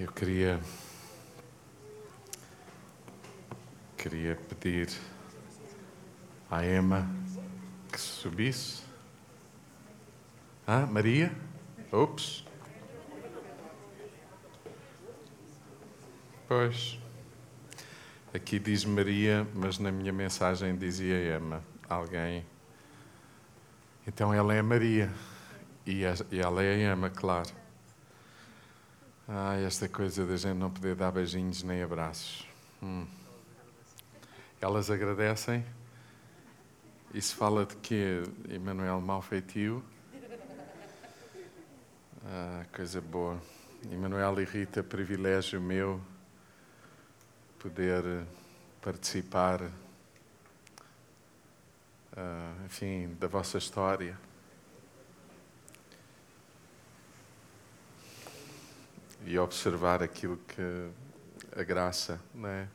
Eu queria queria pedir à Emma que subisse. Ah, Maria? Ops. Pois. Aqui diz Maria, mas na minha mensagem dizia Emma. Alguém. Então ela é Maria. E ela é a Emma, claro. Ah, esta coisa da gente não poder dar beijinhos nem abraços. Hum. Elas agradecem. Isso fala de quê? Emanuel Malfeitio. Ah, coisa boa. Emanuel e Rita, privilégio meu poder participar, ah, enfim, da vossa história. E observar aquilo que a graça né,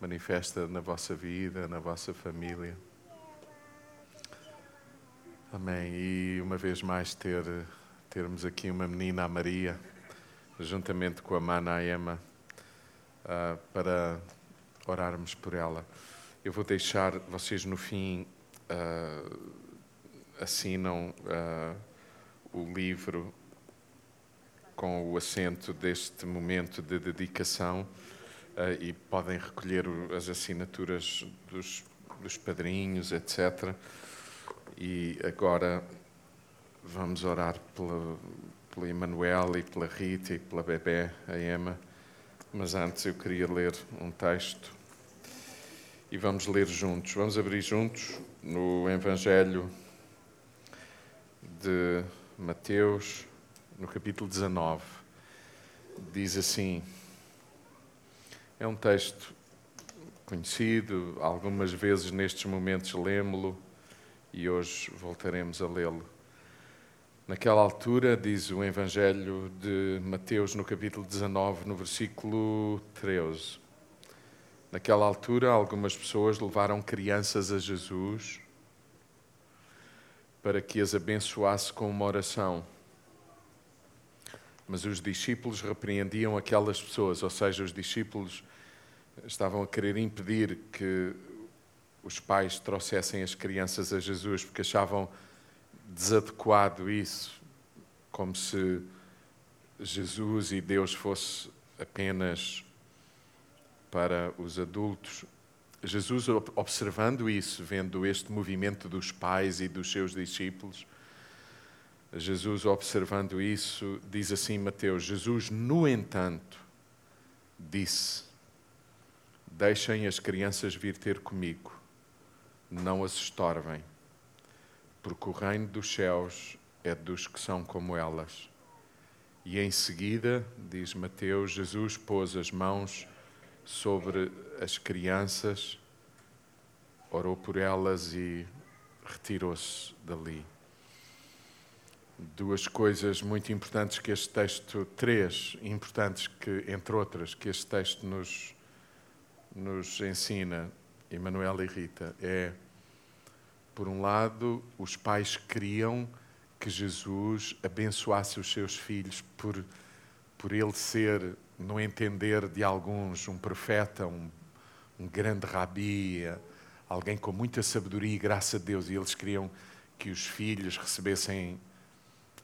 manifesta na vossa vida, na vossa família. Amém. E uma vez mais ter, termos aqui uma menina, a Maria, juntamente com a mana, a Emma, uh, para orarmos por ela. Eu vou deixar, vocês no fim uh, assinam uh, o livro com o assento deste momento de dedicação uh, e podem recolher as assinaturas dos, dos padrinhos, etc. E agora vamos orar pela, pela Emanuel e pela Rita e pela bebê, a Emma. Mas antes eu queria ler um texto e vamos ler juntos. Vamos abrir juntos no Evangelho de Mateus no capítulo 19, diz assim: é um texto conhecido, algumas vezes nestes momentos lemo-lo e hoje voltaremos a lê-lo. Naquela altura, diz o Evangelho de Mateus, no capítulo 19, no versículo 13. Naquela altura, algumas pessoas levaram crianças a Jesus para que as abençoasse com uma oração. Mas os discípulos repreendiam aquelas pessoas, ou seja, os discípulos estavam a querer impedir que os pais trouxessem as crianças a Jesus, porque achavam desadequado isso, como se Jesus e Deus fosse apenas para os adultos. Jesus, observando isso, vendo este movimento dos pais e dos seus discípulos, Jesus, observando isso, diz assim Mateus: Jesus, no entanto, disse: Deixem as crianças vir ter comigo, não as estorvem, porque o reino dos céus é dos que são como elas. E em seguida, diz Mateus, Jesus pôs as mãos sobre as crianças, orou por elas e retirou-se dali duas coisas muito importantes que este texto, três importantes que, entre outras, que este texto nos, nos ensina, Emanuel e Rita, é, por um lado, os pais queriam que Jesus abençoasse os seus filhos por, por ele ser, no entender de alguns, um profeta, um, um grande rabi, alguém com muita sabedoria e graça a Deus, e eles queriam que os filhos recebessem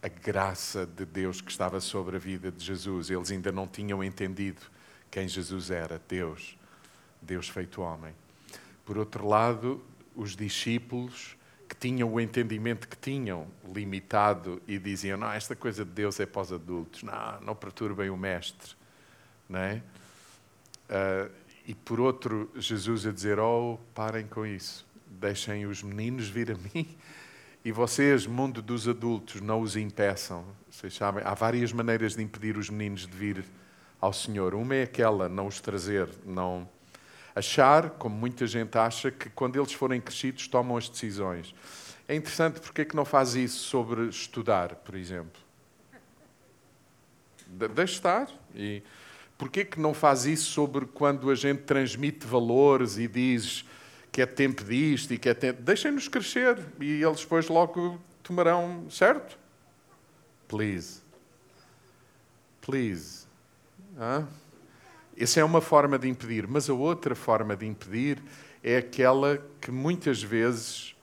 a graça de Deus que estava sobre a vida de Jesus. Eles ainda não tinham entendido quem Jesus era, Deus, Deus feito homem. Por outro lado, os discípulos que tinham o entendimento que tinham, limitado, e diziam: Não, esta coisa de Deus é para os adultos, não, não perturbem o Mestre. Não é? Uh, e por outro, Jesus a dizer: Oh, parem com isso, deixem os meninos vir a mim e vocês, mundo dos adultos, não os impeçam. Vocês sabem, há várias maneiras de impedir os meninos de vir ao Senhor. Uma é aquela, não os trazer, não achar, como muita gente acha, que quando eles forem crescidos tomam as decisões. É interessante porque é que não faz isso sobre estudar, por exemplo. Deixe estar. E porquê que não faz isso sobre quando a gente transmite valores e diz que é tempo disto e que é tempo. Deixem-nos crescer e eles depois logo tomarão, certo? Please. Please. Ah? Essa é uma forma de impedir, mas a outra forma de impedir é aquela que muitas vezes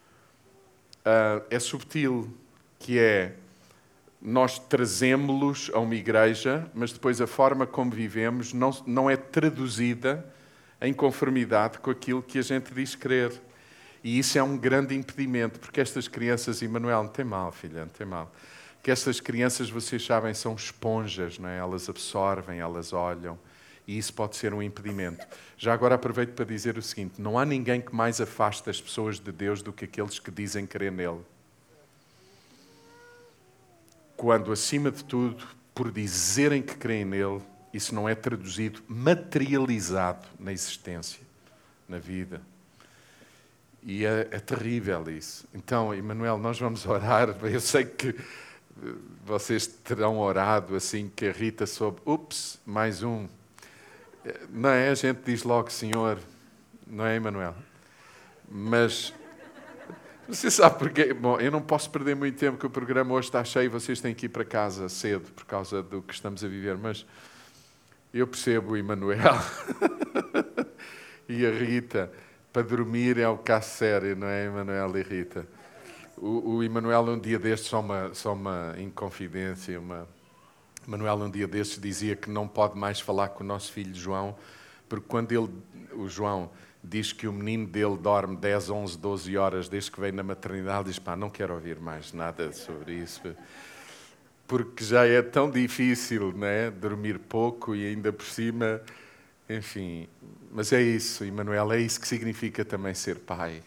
uh, é subtil, que é nós trazemos-los a uma igreja, mas depois a forma como vivemos não, não é traduzida em conformidade com aquilo que a gente diz crer. E isso é um grande impedimento, porque estas crianças, Emanuel, não tem mal, filha, não tem mal. Que estas crianças, vocês sabem, são esponjas, não é? elas absorvem, elas olham, e isso pode ser um impedimento. Já agora aproveito para dizer o seguinte: não há ninguém que mais afaste as pessoas de Deus do que aqueles que dizem crer nele. Quando, acima de tudo, por dizerem que creem nele, isso não é traduzido, materializado na existência, na vida. E é, é terrível isso. Então, Emanuel, nós vamos orar. Eu sei que eh, vocês terão orado assim que a Rita soube. Ups, mais um. Eh, não é? A gente diz logo, Senhor, não é, Emanuel? Mas você sabe porquê? Bom, eu não posso perder muito tempo, que o programa hoje está cheio e vocês têm que ir para casa cedo por causa do que estamos a viver. Mas eu percebo o Emanuel e a Rita para dormir é o caso sério, não é, Emanuel e Rita? O, o Emanuel, um dia destes, só uma, só uma inconfidência, uma. Emanuel, um dia destes, dizia que não pode mais falar com o nosso filho João, porque quando ele, o João diz que o menino dele dorme 10, 11, 12 horas desde que vem na maternidade, diz: pá, não quero ouvir mais nada sobre isso. Porque já é tão difícil, né? Dormir pouco e ainda por cima enfim, mas é isso, Emanuel, é isso que significa também ser pai.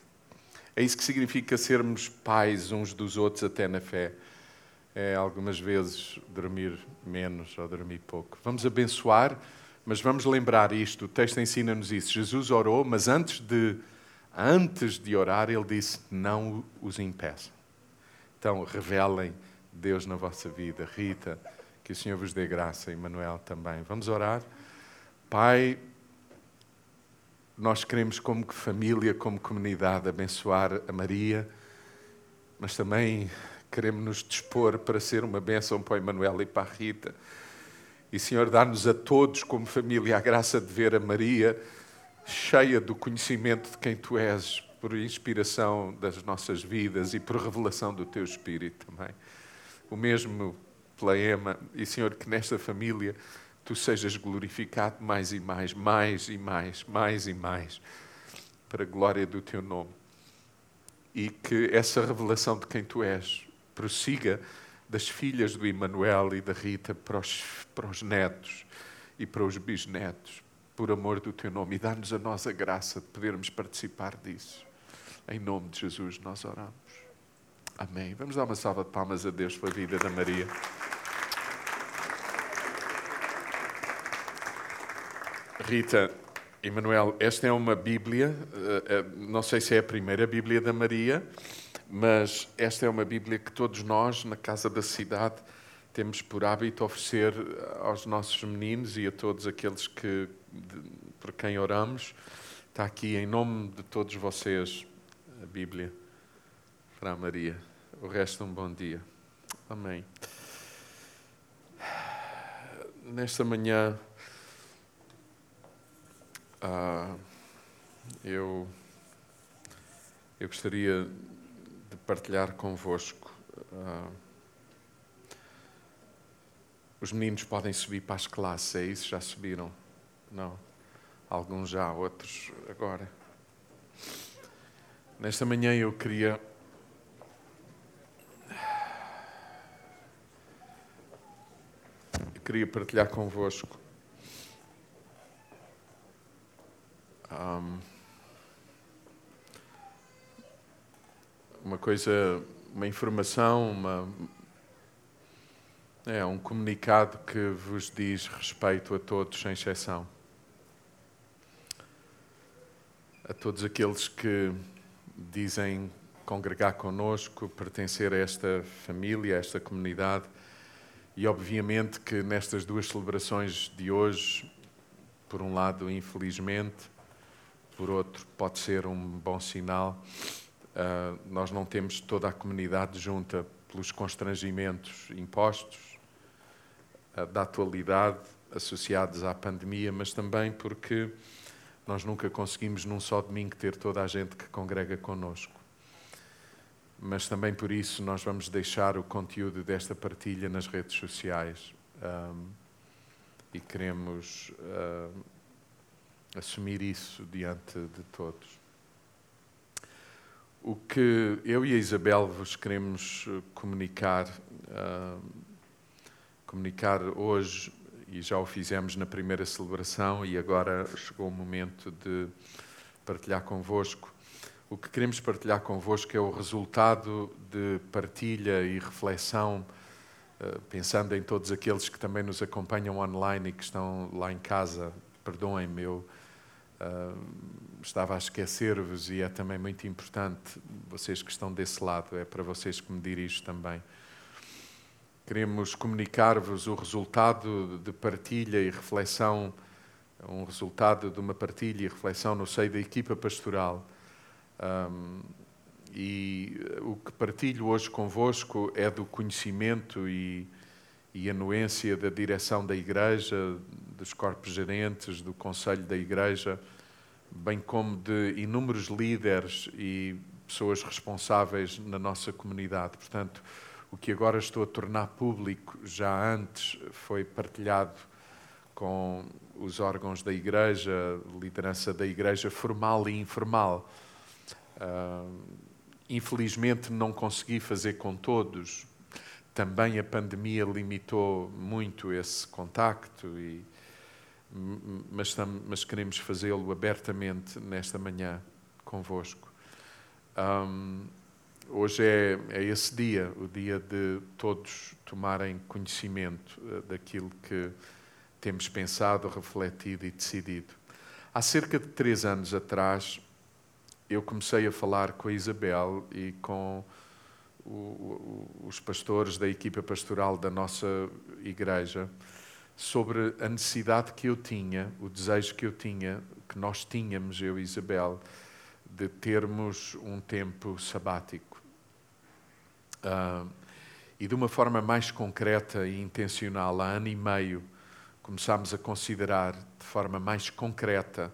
É isso que significa sermos pais uns dos outros até na fé. É algumas vezes dormir menos ou dormir pouco. Vamos abençoar, mas vamos lembrar isto. O texto ensina-nos isso. Jesus orou, mas antes de, antes de orar, ele disse: Não os impeçam. Então, revelem Deus na vossa vida. Rita, que o Senhor vos dê graça, Emanuel também. Vamos orar. Pai, nós queremos, como família, como comunidade, abençoar a Maria, mas também queremos nos dispor para ser uma bênção para o Emanuel e para a Rita. E, Senhor, dá-nos a todos, como família, a graça de ver a Maria cheia do conhecimento de quem Tu és, por inspiração das nossas vidas e por revelação do Teu Espírito também. O mesmo pela Ema, e, Senhor, que nesta família tu sejas glorificado mais e mais, mais e mais, mais e mais, para a glória do teu nome. E que essa revelação de quem tu és prossiga das filhas do Emanuel e da Rita para os, para os netos e para os bisnetos, por amor do teu nome. E dá-nos a nós a graça de podermos participar disso. Em nome de Jesus nós oramos. Amém. Vamos dar uma salva de palmas a Deus pela vida da Maria. Rita, Emanuel, esta é uma Bíblia, eh, eh, não sei se é a primeira Bíblia da Maria, mas esta é uma Bíblia que todos nós, na Casa da Cidade, temos por hábito oferecer aos nossos meninos e a todos aqueles que, por quem oramos. Está aqui em nome de todos vocês a Bíblia para a Maria. O resto, um bom dia. Amém. Nesta manhã. Uh, eu, eu gostaria de partilhar convosco. Uh, os meninos podem subir para as classes, é isso? Já subiram? Não. Alguns já, outros agora. Nesta manhã eu queria. Queria partilhar convosco um, uma coisa, uma informação, uma, é um comunicado que vos diz respeito a todos, sem exceção. A todos aqueles que dizem congregar conosco, pertencer a esta família, a esta comunidade, e obviamente que nestas duas celebrações de hoje, por um lado, infelizmente, por outro, pode ser um bom sinal. Uh, nós não temos toda a comunidade junta pelos constrangimentos impostos uh, da atualidade, associados à pandemia, mas também porque nós nunca conseguimos num só domingo ter toda a gente que congrega connosco. Mas também por isso nós vamos deixar o conteúdo desta partilha nas redes sociais um, e queremos assumir isso diante de todos. O que eu e a Isabel vos queremos comunicar, uh, comunicar hoje e já o fizemos na primeira celebração e agora chegou o momento de partilhar convosco. O que queremos partilhar convosco é o resultado de partilha e reflexão, eh, pensando em todos aqueles que também nos acompanham online e que estão lá em casa. Perdoem-me, eu uh, estava a esquecer-vos e é também muito importante, vocês que estão desse lado, é para vocês que me dirijo também Queremos comunicar-vos o resultado de partilha e reflexão, um resultado de uma partilha e reflexão no seio da equipa pastoral. Um, e o que partilho hoje convosco é do conhecimento e, e anuência da direção da Igreja, dos corpos gerentes, do Conselho da Igreja, bem como de inúmeros líderes e pessoas responsáveis na nossa comunidade. Portanto, o que agora estou a tornar público já antes foi partilhado com os órgãos da Igreja, liderança da Igreja formal e informal. Infelizmente não consegui fazer com todos. Também a pandemia limitou muito esse contacto, e, mas, mas queremos fazê-lo abertamente nesta manhã convosco. Um, hoje é, é esse dia, o dia de todos tomarem conhecimento eh, daquilo que temos pensado, refletido e decidido. Há cerca de três anos atrás, eu comecei a falar com a Isabel e com o, o, os pastores da equipa pastoral da nossa igreja sobre a necessidade que eu tinha, o desejo que eu tinha, que nós tínhamos, eu e Isabel, de termos um tempo sabático. Uh, e de uma forma mais concreta e intencional, há ano e meio, começámos a considerar de forma mais concreta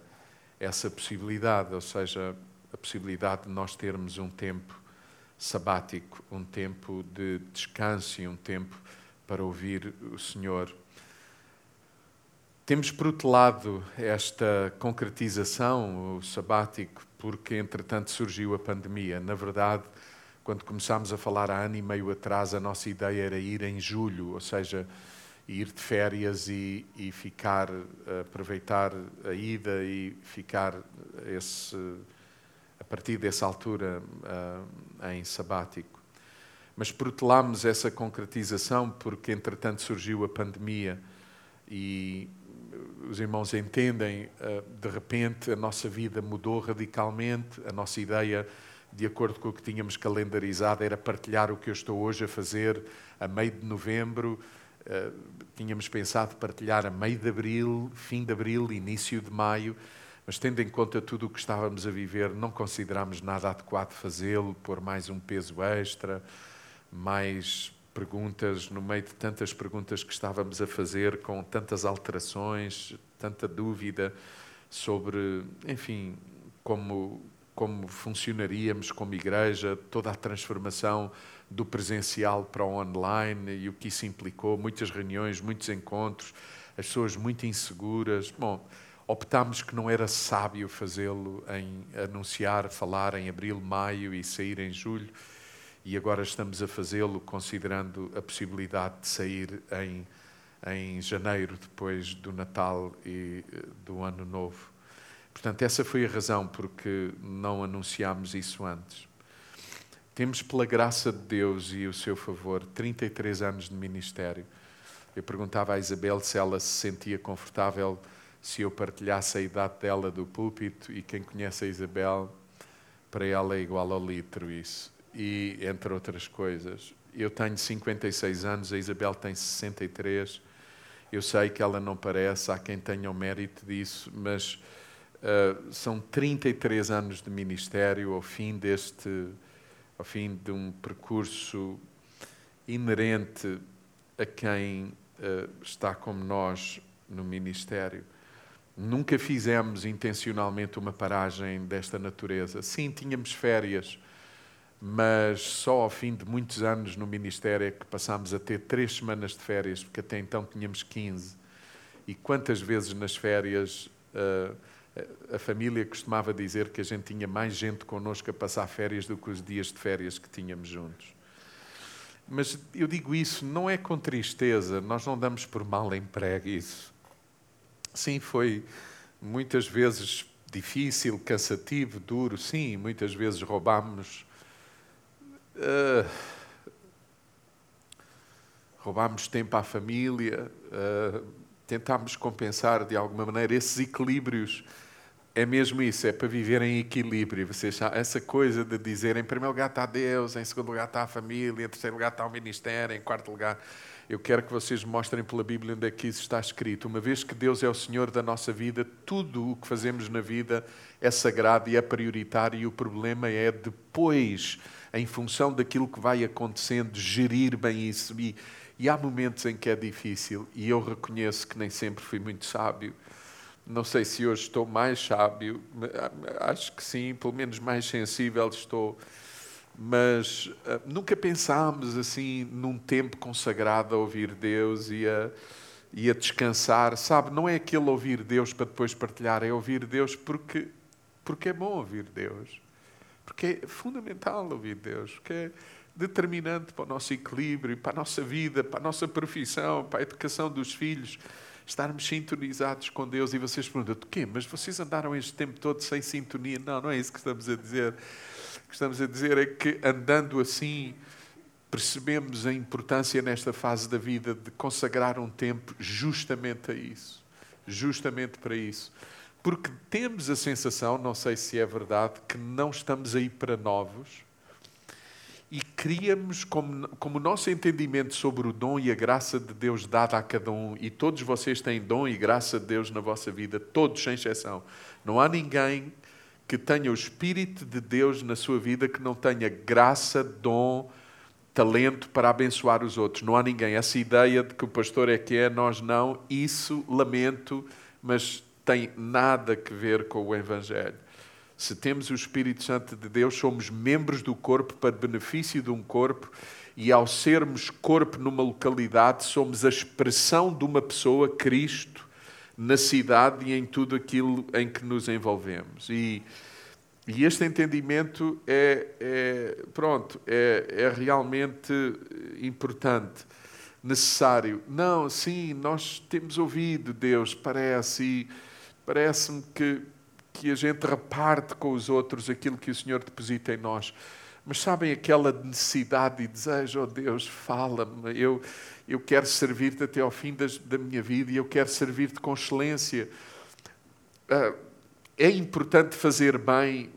essa possibilidade, ou seja, possibilidade de nós termos um tempo sabático, um tempo de descanso e um tempo para ouvir o Senhor. Temos protelado esta concretização, o sabático, porque entretanto surgiu a pandemia. Na verdade, quando começámos a falar há ano e meio atrás, a nossa ideia era ir em julho, ou seja, ir de férias e, e ficar, aproveitar a ida e ficar esse, partir dessa altura uh, em sabático. Mas protelámos essa concretização porque, entretanto, surgiu a pandemia e os irmãos entendem, uh, de repente, a nossa vida mudou radicalmente, a nossa ideia de acordo com o que tínhamos calendarizado, era partilhar o que eu estou hoje a fazer a meio de novembro. Uh, tínhamos pensado partilhar a meio de abril, fim de abril, início de maio, mas tendo em conta tudo o que estávamos a viver, não considerámos nada adequado fazê-lo, pôr mais um peso extra, mais perguntas, no meio de tantas perguntas que estávamos a fazer, com tantas alterações, tanta dúvida sobre, enfim, como como funcionaríamos como igreja, toda a transformação do presencial para o online e o que isso implicou, muitas reuniões, muitos encontros, as pessoas muito inseguras. Bom, optámos que não era sábio fazê-lo em anunciar, falar em abril, maio e sair em julho, e agora estamos a fazê-lo considerando a possibilidade de sair em, em janeiro, depois do Natal e eh, do Ano Novo. Portanto, essa foi a razão porque não anunciámos isso antes. Temos, pela graça de Deus e o seu favor, 33 anos de ministério. Eu perguntava à Isabel se ela se sentia confortável se eu partilhasse a idade dela do púlpito, e quem conhece a Isabel, para ela é igual ao litro isso. E entre outras coisas. Eu tenho 56 anos, a Isabel tem 63. Eu sei que ela não parece, há quem tenha o mérito disso, mas Uh, são 33 anos de ministério ao fim deste, ao fim de um percurso inerente a quem uh, está como nós no ministério. Nunca fizemos intencionalmente uma paragem desta natureza. Sim, tínhamos férias, mas só ao fim de muitos anos no Ministério é que passámos a ter três semanas de férias, porque até então tínhamos 15. E quantas vezes nas férias uh, a família costumava dizer que a gente tinha mais gente connosco a passar férias do que os dias de férias que tínhamos juntos. Mas eu digo isso não é com tristeza, nós não damos por mal emprego isso. Sim, foi muitas vezes difícil, cansativo, duro, sim, muitas vezes roubámos. Uh, roubámos tempo à família, uh, tentámos compensar de alguma maneira esses equilíbrios é mesmo isso, é para viver em equilíbrio. Vocês, essa coisa de dizer em primeiro lugar está Deus, em segundo lugar está a família, em terceiro lugar está o ministério, em quarto lugar. Eu quero que vocês mostrem pela Bíblia onde é que isso está escrito. Uma vez que Deus é o Senhor da nossa vida, tudo o que fazemos na vida é sagrado e é prioritário, e o problema é depois, em função daquilo que vai acontecendo, gerir bem isso. E, e há momentos em que é difícil, e eu reconheço que nem sempre fui muito sábio não sei se hoje estou mais sábio, acho que sim, pelo menos mais sensível estou. Mas uh, nunca pensámos assim num tempo consagrado a ouvir Deus e a, e a descansar. Sabe, não é aquele ouvir Deus para depois partilhar, é ouvir Deus porque, porque é bom ouvir Deus. Porque é fundamental ouvir Deus, porque é determinante para o nosso equilíbrio, para a nossa vida, para a nossa profissão, para a educação dos filhos estarmos sintonizados com Deus. E vocês perguntam, de quê? Mas vocês andaram este tempo todo sem sintonia? Não, não é isso que estamos a dizer. Que estamos a dizer é que andando assim, percebemos a importância nesta fase da vida de consagrar um tempo justamente a isso. Justamente para isso. Porque temos a sensação, não sei se é verdade, que não estamos aí para novos e criamos como, como o nosso entendimento sobre o dom e a graça de Deus dada a cada um, e todos vocês têm dom e graça de Deus na vossa vida, todos sem exceção. Não há ninguém que tenha o Espírito de Deus na sua vida que não tenha graça, dom, talento para abençoar os outros. Não há ninguém. Essa ideia de que o pastor é que é, nós não, isso lamento, mas tem nada a ver com o Evangelho. Se temos o Espírito Santo de Deus, somos membros do corpo para benefício de um corpo, e ao sermos corpo numa localidade, somos a expressão de uma pessoa, Cristo, na cidade e em tudo aquilo em que nos envolvemos. E, e este entendimento é, é pronto, é, é realmente importante necessário. Não, sim, nós temos ouvido Deus, parece, e parece-me que que a gente reparte com os outros aquilo que o Senhor deposita em nós. Mas sabem aquela necessidade e desejo, oh Deus, fala-me, eu, eu quero servir-te até ao fim das, da minha vida e eu quero servir-te com excelência. Uh, é importante fazer bem,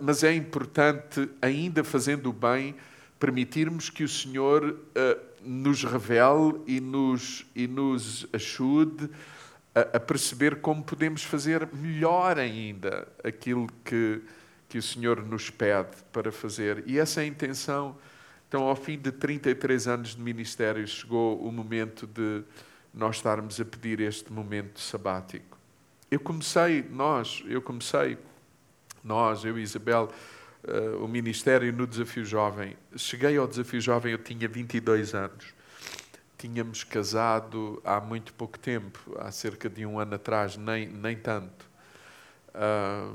mas é importante, ainda fazendo o bem, permitirmos que o Senhor uh, nos revele e nos, e nos ajude a, a perceber como podemos fazer melhor ainda aquilo que, que o Senhor nos pede para fazer. E essa é a intenção. Então, ao fim de 33 anos de ministério, chegou o momento de nós estarmos a pedir este momento sabático. Eu comecei, nós, eu comecei, nós, eu e Isabel, uh, o ministério no Desafio Jovem. Cheguei ao Desafio Jovem, eu tinha 22 anos tínhamos casado há muito pouco tempo, há cerca de um ano atrás, nem, nem tanto. Uh,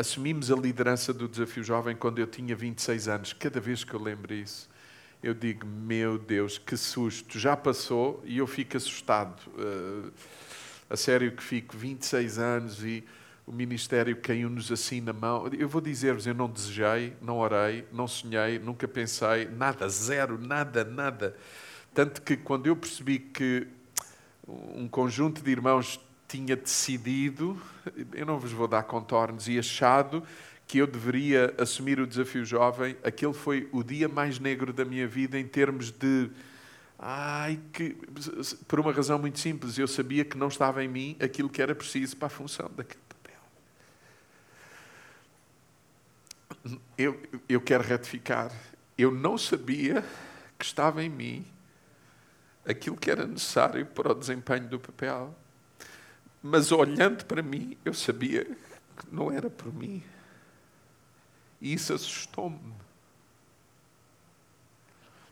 assumimos a liderança do Desafio Jovem quando eu tinha 26 anos. Cada vez que eu lembro isso, eu digo: Meu Deus, que susto! Já passou e eu fico assustado. Uh, a sério que fico 26 anos e o ministério caiu-nos assim na mão. Eu vou dizer-vos: eu não desejei, não orei, não sonhei, nunca pensei, nada, zero, nada, nada. Tanto que quando eu percebi que um conjunto de irmãos tinha decidido, eu não vos vou dar contornos, e achado que eu deveria assumir o desafio jovem, aquele foi o dia mais negro da minha vida em termos de. Ai, que. Por uma razão muito simples, eu sabia que não estava em mim aquilo que era preciso para a função daquele papel. Eu, eu quero retificar. Eu não sabia que estava em mim aquilo que era necessário para o desempenho do papel. Mas olhando para mim, eu sabia que não era por mim. E isso assustou-me.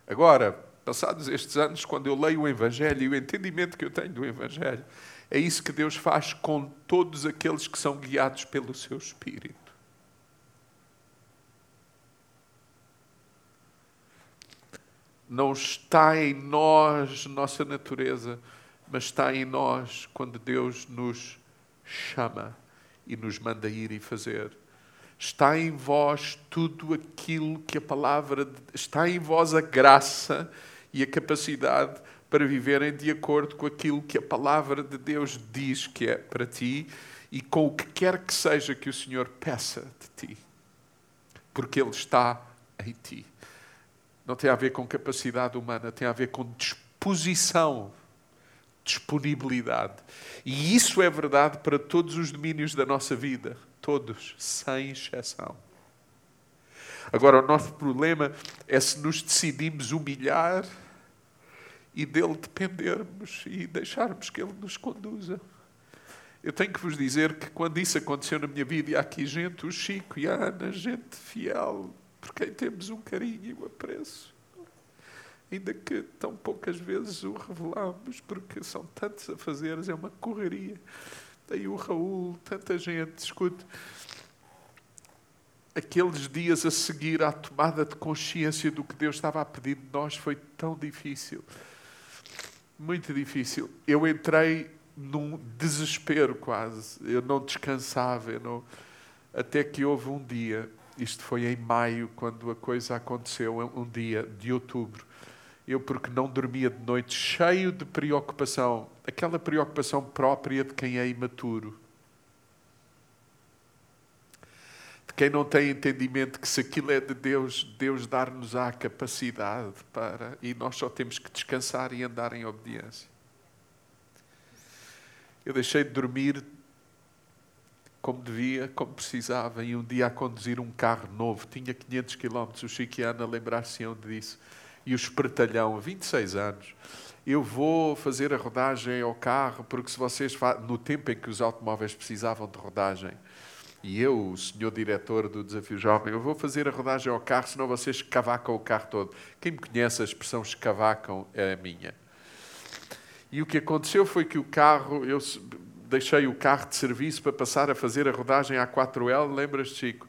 Agora, passados estes anos, quando eu leio o Evangelho e o entendimento que eu tenho do Evangelho, é isso que Deus faz com todos aqueles que são guiados pelo seu Espírito. Não está em nós, nossa natureza, mas está em nós quando Deus nos chama e nos manda ir e fazer. Está em vós tudo aquilo que a palavra. Está em vós a graça e a capacidade para viverem de acordo com aquilo que a palavra de Deus diz que é para ti e com o que quer que seja que o Senhor peça de ti. Porque Ele está em ti. Não tem a ver com capacidade humana, tem a ver com disposição, disponibilidade. E isso é verdade para todos os domínios da nossa vida, todos, sem exceção. Agora, o nosso problema é se nos decidimos humilhar e dele dependermos e deixarmos que ele nos conduza. Eu tenho que vos dizer que quando isso aconteceu na minha vida, e há aqui gente, o Chico e a Ana, gente fiel, por quem temos um carinho e um apreço. Ainda que tão poucas vezes o revelamos, porque são tantos a fazer, é uma correria. Daí o Raul, tanta gente, escute aqueles dias a seguir à tomada de consciência do que Deus estava a pedir de nós foi tão difícil. Muito difícil. Eu entrei num desespero quase. Eu não descansava. Eu não... Até que houve um dia, isto foi em maio, quando a coisa aconteceu, um dia de outubro. Eu, porque não dormia de noite, cheio de preocupação, aquela preocupação própria de quem é imaturo. Quem não tem entendimento que se aquilo é de Deus, Deus dar-nos a capacidade para, e nós só temos que descansar e andar em obediência. Eu deixei de dormir como devia, como precisava, e um dia a conduzir um carro novo, tinha 500 km, o Chico e a Ana lembrar-se-ão disso, e o espertalhão, 26 anos, eu vou fazer a rodagem ao carro, porque se vocês, no tempo em que os automóveis precisavam de rodagem, e eu, o senhor diretor do Desafio Jovem, eu vou fazer a rodagem ao carro, senão vocês escavacam o carro todo. Quem me conhece, a expressão escavacam é a minha. E o que aconteceu foi que o carro, eu deixei o carro de serviço para passar a fazer a rodagem A4L, lembras, Chico?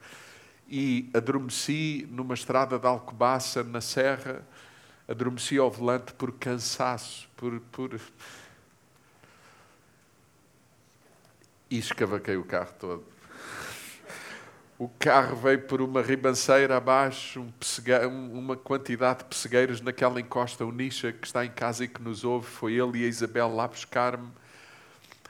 E adormeci numa estrada de Alcobaça, na Serra, adormeci ao volante por cansaço, por, por... E escavaquei o carro todo o carro veio por uma ribanceira abaixo, um uma quantidade de pessegueiros naquela encosta, o Nisha, que está em casa e que nos ouve, foi ele e a Isabel lá buscar-me.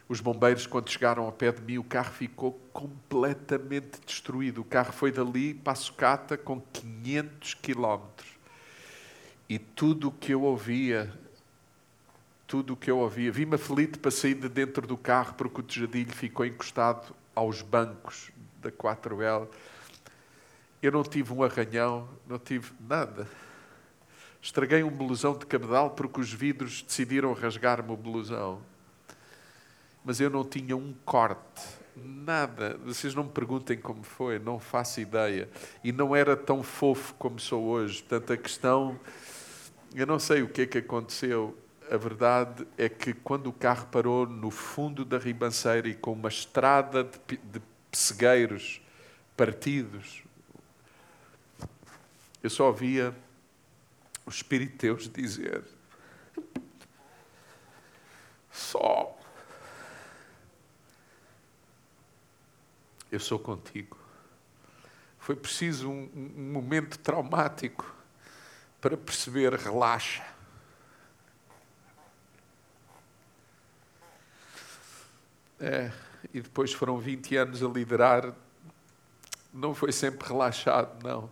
Os bombeiros, quando chegaram ao pé de mim, o carro ficou completamente destruído. O carro foi dali para a sucata com 500 quilómetros. E tudo o que eu ouvia, tudo o que eu ouvia, vi-me aflito para sair de dentro do carro porque o tejadilho ficou encostado aos bancos da 4L. Eu não tive um arranhão, não tive nada. Estraguei um blusão de cabedal porque os vidros decidiram rasgar-me o blusão. Mas eu não tinha um corte, nada. Vocês não me perguntem como foi, não faço ideia. E não era tão fofo como sou hoje. Portanto, a questão. Eu não sei o que é que aconteceu. A verdade é que quando o carro parou no fundo da ribanceira e com uma estrada de, de pessegueiros partidos. Eu só ouvia o Espírito de Deus dizer: só. Eu sou contigo. Foi preciso um, um momento traumático para perceber, relaxa. É e depois foram 20 anos a liderar, não foi sempre relaxado, não.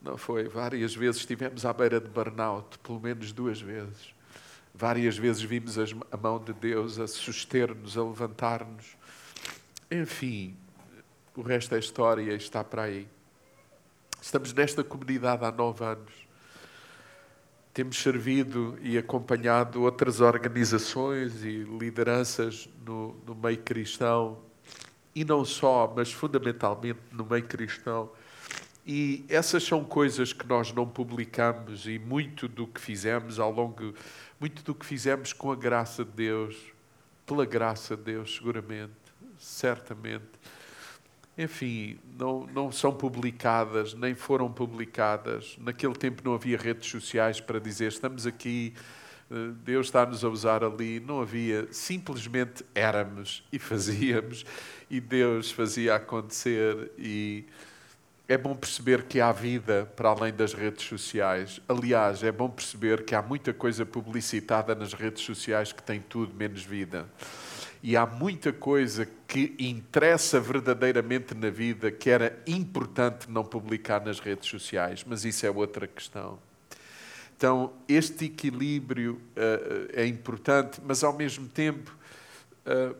Não foi. Várias vezes estivemos à beira de burnout, pelo menos duas vezes. Várias vezes vimos a mão de Deus a suster-nos, a levantar-nos. Enfim, o resto é história está para aí. Estamos nesta comunidade há nove anos. Temos servido e acompanhado outras organizações e lideranças no, no meio cristão, e não só, mas fundamentalmente no meio cristão. E essas são coisas que nós não publicamos e muito do que fizemos ao longo, muito do que fizemos com a graça de Deus, pela graça de Deus, seguramente, certamente. Enfim, não, não são publicadas, nem foram publicadas. Naquele tempo não havia redes sociais para dizer estamos aqui, eh, Deus está-nos a usar ali. Não havia, simplesmente éramos e fazíamos, e Deus fazia acontecer. E é bom perceber que há vida para além das redes sociais. Aliás, é bom perceber que há muita coisa publicitada nas redes sociais que tem tudo menos vida. E há muita coisa que interessa verdadeiramente na vida que era importante não publicar nas redes sociais, mas isso é outra questão. Então, este equilíbrio uh, é importante, mas ao mesmo tempo, uh,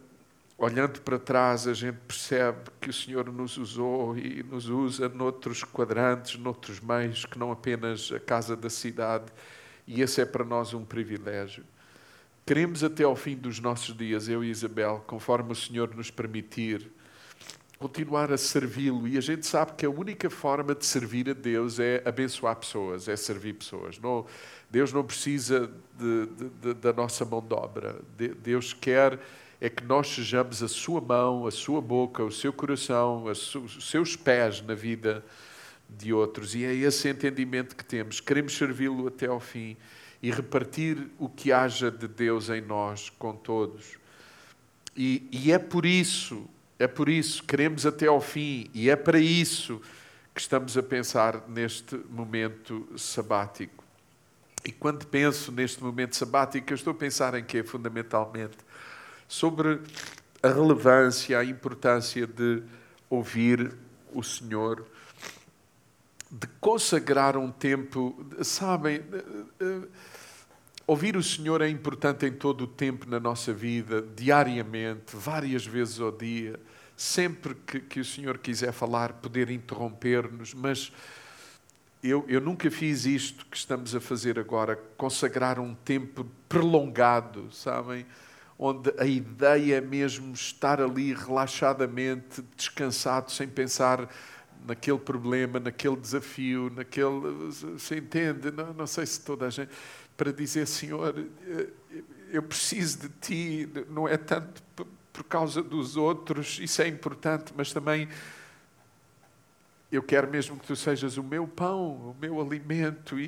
olhando para trás, a gente percebe que o Senhor nos usou e nos usa noutros quadrantes, noutros meios, que não apenas a casa da cidade, e esse é para nós um privilégio. Queremos até ao fim dos nossos dias, eu e Isabel, conforme o Senhor nos permitir, continuar a servi-lo. E a gente sabe que a única forma de servir a Deus é abençoar pessoas, é servir pessoas. Não, Deus não precisa de, de, de, da nossa mão de obra. Deus quer é que nós sejamos a sua mão, a sua boca, o seu coração, os seus pés na vida de outros. E é esse entendimento que temos. Queremos servi-lo até ao fim e repartir o que haja de Deus em nós com todos. E, e é por isso, é por isso, queremos até ao fim, e é para isso que estamos a pensar neste momento sabático. E quando penso neste momento sabático, eu estou a pensar em quê, fundamentalmente? Sobre a relevância, a importância de ouvir o Senhor, de consagrar um tempo, sabem, Ouvir o Senhor é importante em todo o tempo na nossa vida, diariamente, várias vezes ao dia. Sempre que, que o Senhor quiser falar, poder interromper-nos, mas eu, eu nunca fiz isto que estamos a fazer agora, consagrar um tempo prolongado, sabem? Onde a ideia é mesmo estar ali relaxadamente, descansado, sem pensar naquele problema, naquele desafio, naquele. Se entende? Não, não sei se toda a gente para dizer: Senhor, eh, eu preciso de ti, não é tanto por causa dos outros, isso é importante, mas também eu quero mesmo que tu sejas o meu pão, o meu alimento, e,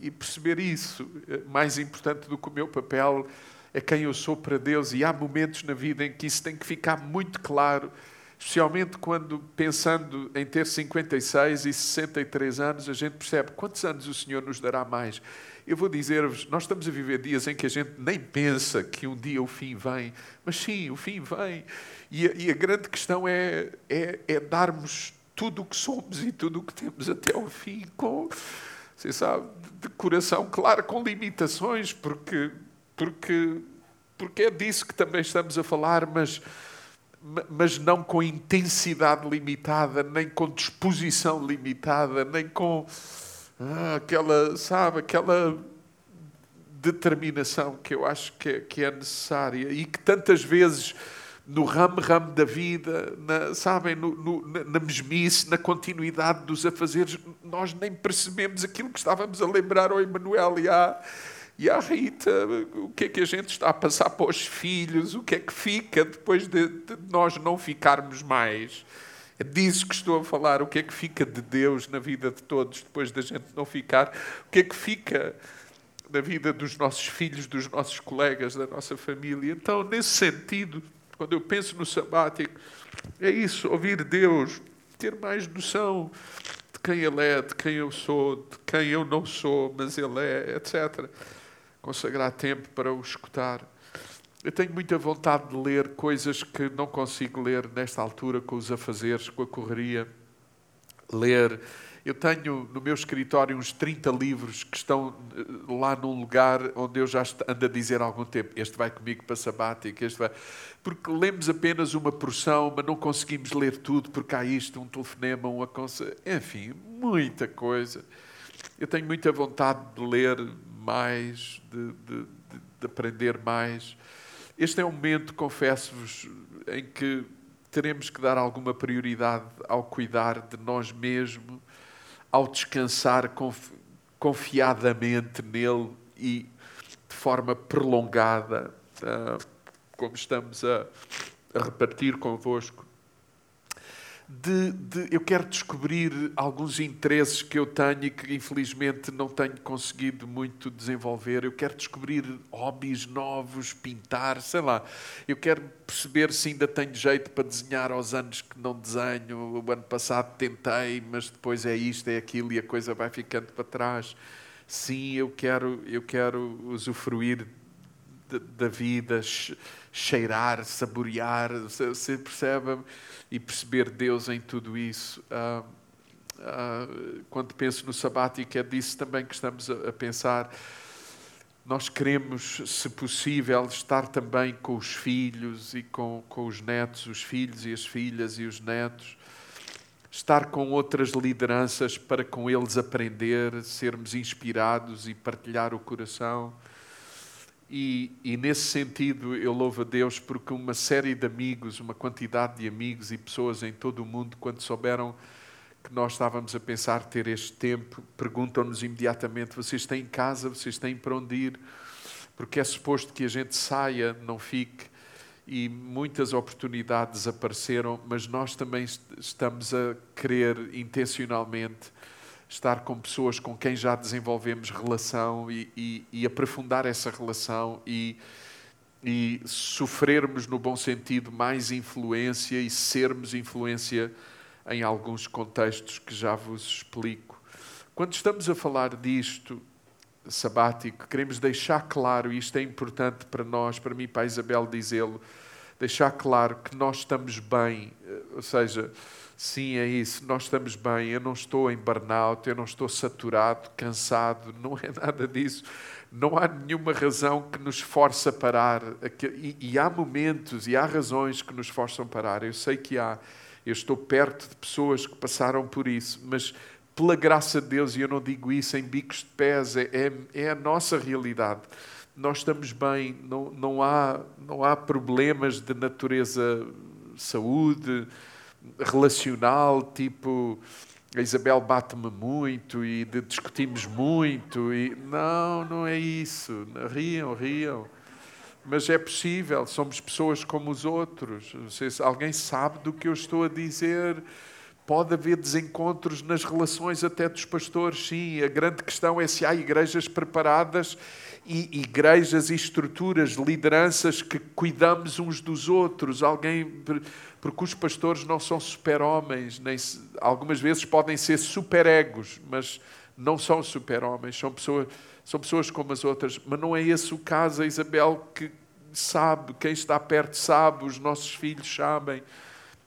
e, e, perceber isso. Eh, mais importante do que o meu papel é quem eu sou para Deus, e há momentos na vida em que isso tem que ficar muito claro, especialmente quando, pensando em ter 56 e 63 anos, a gente percebe quantos anos o Senhor nos dará mais. Eu vou dizer-vos, nós estamos a viver dias em que a gente nem pensa que um dia o fim vem, mas sim, o fim vem. E a, e a grande questão é, é, é, darmos tudo o que somos e tudo o que temos até ao fim, com, você sabe, de coração, claro, com limitações, porque, porque, porque é disso que também estamos a falar, mas mas não com intensidade limitada, nem com disposição limitada, nem com ah, aquela, sabe, aquela determinação que eu acho que é, que é necessária e que tantas vezes no ramo-ramo da vida, na, sabem, no, no, na mesmice, na continuidade dos afazeres, nós nem percebemos aquilo que estávamos a lembrar ao Emanuel e à, e à Rita, o que é que a gente está a passar para os filhos, o que é que fica depois de, de nós não ficarmos mais. É disso que estou a falar. O que é que fica de Deus na vida de todos depois da gente não ficar? O que é que fica na vida dos nossos filhos, dos nossos colegas, da nossa família? Então, nesse sentido, quando eu penso no sabático, é isso, ouvir Deus, ter mais noção de quem Ele é, de quem eu sou, de quem eu não sou, mas Ele é, etc. Consagrar tempo para o escutar. Eu tenho muita vontade de ler coisas que não consigo ler nesta altura, com os afazeres, com a correria. Ler. Eu tenho no meu escritório uns 30 livros que estão eh, lá num lugar onde eu já ando a dizer há algum tempo: este vai comigo para sabático, este vai. Porque lemos apenas uma porção, mas não conseguimos ler tudo, porque há isto, um telefonema, um aconselho. Enfim, muita coisa. Eu tenho muita vontade de ler mais, de, de, de aprender mais. Este é um momento, confesso-vos, em que teremos que dar alguma prioridade ao cuidar de nós mesmos, ao descansar confiadamente nele e de forma prolongada, ah, como estamos a, a repartir convosco de, de, eu quero descobrir alguns interesses que eu tenho e que infelizmente não tenho conseguido muito desenvolver. Eu quero descobrir hobbies novos, pintar, sei lá. Eu quero perceber se ainda tenho jeito para desenhar aos anos que não desenho. O ano passado tentei, mas depois é isto, é aquilo e a coisa vai ficando para trás. Sim, eu quero, eu quero usufruir da vida, cheirar, saborear, você percebe? E perceber Deus em tudo isso. Ah, ah, quando penso no sabático, é disso também que estamos a, a pensar. Nós queremos, se possível, estar também com os filhos e com, com os netos, os filhos e as filhas e os netos estar com outras lideranças para com eles aprender, sermos inspirados e partilhar o coração. E, e, nesse sentido eu louvo a Deus porque uma série de amigos, uma quantidade de amigos e pessoas em todo o mundo, quando souberam que nós estávamos a pensar ter este tempo, perguntam-nos imediatamente: vocês têm casa, vocês têm para onde ir? Porque é suposto que a gente saia, não fique. E muitas oportunidades apareceram, mas nós também estamos a querer intencionalmente estar com pessoas com quem já desenvolvemos relação e, e, e aprofundar essa relação e, e sofrermos, no bom sentido, mais influência e sermos influência em alguns contextos que já vos explico. Quando estamos a falar disto, sabático, queremos deixar claro, e isto é importante para nós, para mim, para a Isabel dizê-lo, deixar claro que nós estamos bem, eh, ou seja, Sim, é isso. Nós estamos bem. Eu não estou em burnout, eu não estou saturado, cansado. Não é nada disso. Não há nenhuma razão que nos force a parar. E, e há momentos e há razões que nos forçam a parar. Eu sei que há. Eu estou perto de pessoas que passaram por isso, mas pela graça de Deus, e eu não digo isso em bicos de pés, é, é, é a nossa realidade. Nós estamos bem, não, não, há, não há problemas de natureza saúde, relacional, tipo a Isabel bate-me muito e discutimos muito e não, não é isso. Riam, riam. Mas é possível, somos pessoas como os outros. Se alguém sabe do que eu estou a dizer. Pode haver desencontros nas relações até dos pastores, sim. A grande questão é se há igrejas preparadas e igrejas e estruturas, lideranças que cuidamos uns dos outros. Alguém porque os pastores não são super-homens, nem algumas vezes podem ser super-egos, mas não são super-homens, são pessoas, são pessoas como as outras. Mas não é esse o caso, a Isabel que sabe, quem está perto sabe, os nossos filhos sabem.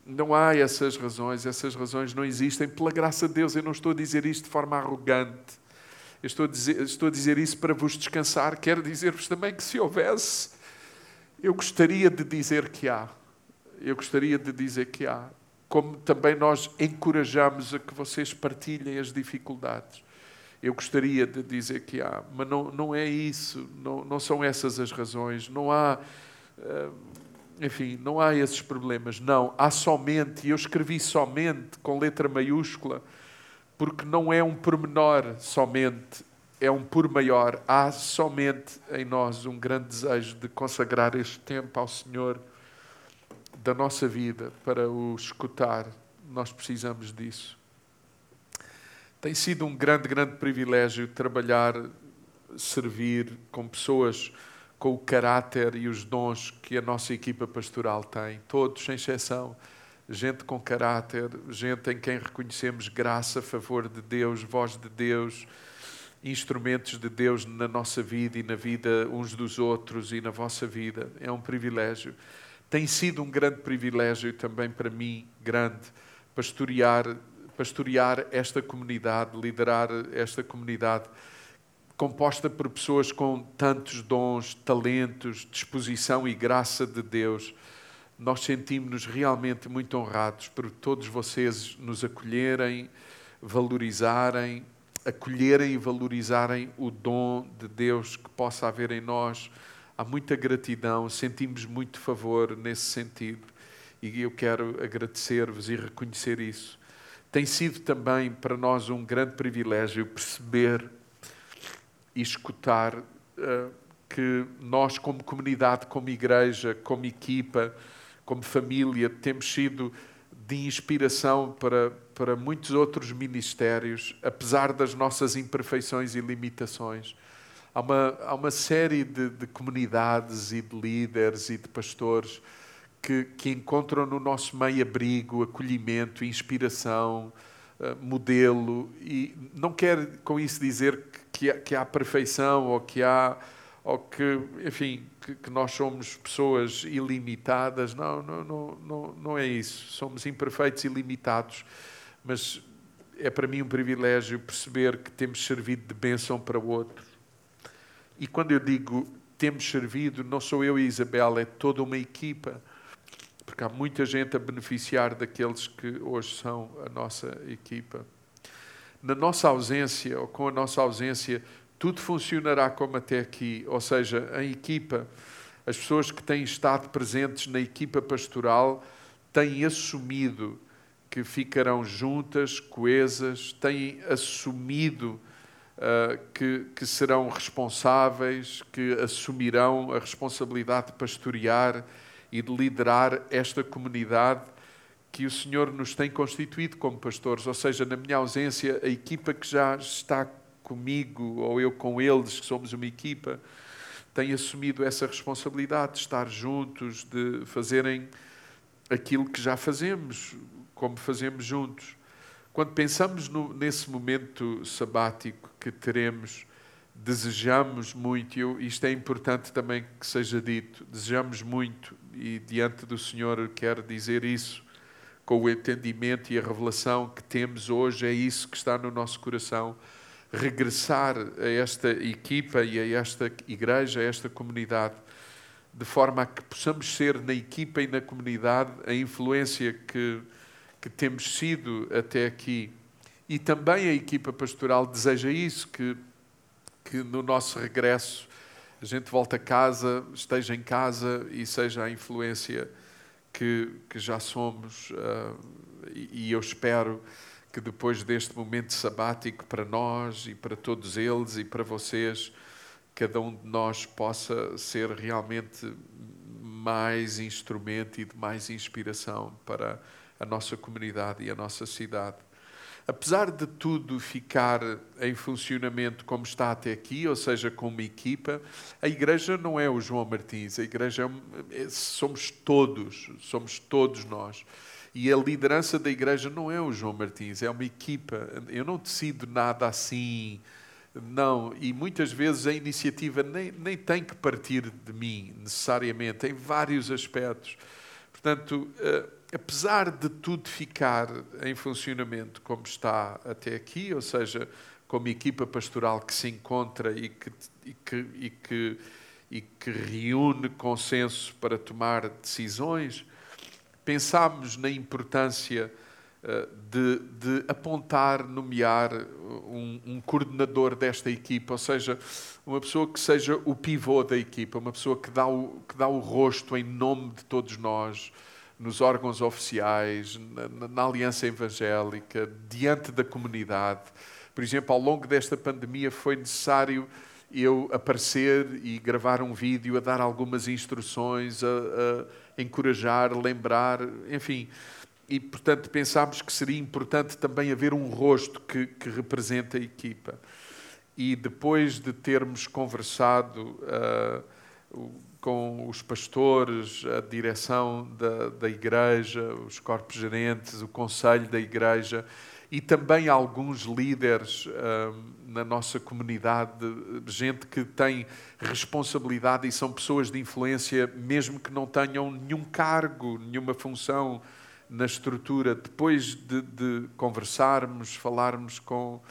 Não há essas razões, essas razões não existem. Pela graça de Deus, eu não estou a dizer isto de forma arrogante. Eu estou a dizer, estou a dizer isso para vos descansar. Quero dizer-vos também que se houvesse, eu gostaria de dizer que há eu gostaria de dizer que há. Como também nós encorajamos a que vocês partilhem as dificuldades. Eu gostaria de dizer que há, mas não, não é isso, não, não são essas as razões, não há, eh, enfim, não há esses problemas. Não, há somente, e eu escrevi somente com letra maiúscula, porque não é um pormenor somente, é um por maior. Há somente em nós um grande desejo de consagrar este tempo ao Senhor da nossa vida para o escutar, nós precisamos disso. Tem sido um grande, grande privilégio trabalhar, servir com pessoas com o caráter e os dons que a nossa equipa pastoral tem, todos, sem exceção. Gente com caráter, gente em quem reconhecemos graça, favor de Deus, voz de Deus, instrumentos de Deus na nossa vida e na vida uns dos outros e na vossa vida. É um privilégio. Tem sido um grande privilégio também para mim, grande, pastorear, pastorear esta comunidade, liderar esta comunidade composta por pessoas com tantos dons, talentos, disposição e graça de Deus. Nós sentimos-nos realmente muito honrados por todos vocês nos acolherem, valorizarem acolherem e valorizarem o dom de Deus que possa haver em nós. Há muita gratidão, sentimos muito favor nesse sentido e eu quero agradecer-vos e reconhecer isso. Tem sido também para nós um grande privilégio perceber e escutar uh, que nós, como comunidade, como igreja, como equipa, como família, temos sido de inspiração para, para muitos outros ministérios, apesar das nossas imperfeições e limitações. Há uma, há uma série de, de comunidades e de líderes e de pastores que, que encontram no nosso meio abrigo, acolhimento, inspiração, uh, modelo. E não quero com isso dizer que, que, há, perfeição ou que há ou que, enfim, que, que, nós somos pessoas ilimitadas. Não, não, não, não, não é isso. Somos imperfeitos e limitados, mas é para mim um privilégio perceber que temos servido de bênção para o outro. E quando eu digo temos servido, não sou eu e Isabel, é toda uma equipa porque há muita gente a beneficiar daqueles que hoje são a nossa equipa. Na nossa ausência, ou com a nossa ausência, tudo funcionará como até aqui, ou seja, a equipa, as pessoas que têm estado presentes na equipa pastoral têm assumido que ficarão juntas, coesas, têm assumido uh, que, que serão responsáveis, que assumirão a responsabilidade de pastorear e de liderar esta comunidade que o Senhor nos tem constituído como pastores, ou seja, na minha ausência, a equipa que já está comigo, ou eu com eles, que somos uma equipa, tem assumido essa responsabilidade de estar juntos, de fazerem aquilo que já fazemos, como fazemos juntos. Quando pensamos no, nesse momento sabático que teremos, desejamos muito, e isto é importante também que seja dito, desejamos muito e diante do Senhor quero dizer isso com o entendimento e a revelação que temos hoje, é isso que está no nosso coração. Regressar a esta equipa e a esta igreja, a esta comunidade, de forma a que possamos ser na equipa e na comunidade a influência que, que temos sido até aqui. E também a equipa pastoral deseja isso, que, que no nosso regresso a gente volta a casa, esteja em casa e seja a influência que, que já somos. Uh, e, e eu espero que depois deste momento sabático para nós e para todos eles e para vocês, cada um de nós possa ser realmente mais instrumento e de mais inspiração para a nossa comunidade e a nossa cidade apesar de tudo ficar em funcionamento como está até aqui, ou seja, com uma equipa, a igreja não é o João Martins, a igreja é, é, somos todos, somos todos nós. E a liderança da igreja não é o João Martins, é uma equipa. Eu não decido nada assim, não. E muitas vezes a iniciativa nem, nem tem que partir de mim, necessariamente, em vários aspectos. Portanto, uh, apesar de tudo ficar em funcionamento como está até aqui, ou seja, como equipa pastoral que se encontra e que, e que, e que, e que reúne consenso para tomar decisões, pensámos na importância eh, de, de, apontar, nomear um, um, coordenador desta equipa, ou seja, uma pessoa que seja o pivô da equipa, uma pessoa que dá o, que dá o rosto em nome de todos nós, nos órgãos oficiais, na, na, aliança evangélica, diante da comunidade. Por exemplo, ao longo desta pandemia foi necessário eu aparecer e gravar um vídeo, a dar algumas instruções, a, a encorajar, lembrar, enfim. E, portanto, pensámos que seria importante também haver um rosto que, que represente a equipa. E depois de termos conversado, uh, com os pastores, a direção da, da igreja, os corpos gerentes, o conselho da igreja e também alguns líderes uh, na nossa comunidade, gente que tem responsabilidade e são pessoas de influência, mesmo que não tenham nenhum cargo, nenhuma função na estrutura. Depois de, de conversarmos, falarmos com.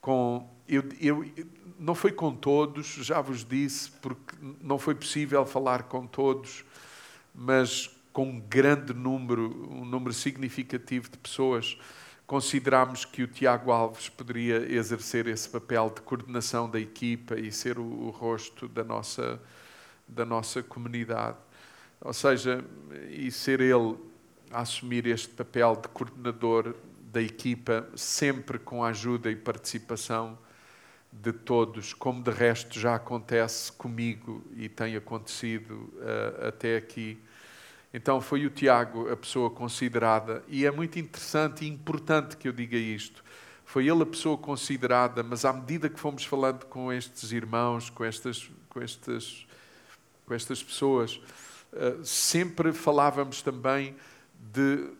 com eu, eu, não foi com todos, já vos disse, porque não foi possível falar com todos, mas com um grande número, um número significativo de pessoas considerámos que o Tiago Alves poderia exercer esse papel de coordenação da equipa e ser o, o rosto da nossa, da nossa comunidade. Ou seja, e ser ele a assumir este papel de coordenador da equipa, sempre com a ajuda e participação de todos, como de resto já acontece comigo e tem acontecido uh, até aqui. Então foi o Tiago a pessoa considerada, e é muito interessante e importante que eu diga isto. Foi ele a pessoa considerada, mas à medida que fomos falando com estes irmãos, com estas, com estas, com estas pessoas, uh, sempre falávamos também de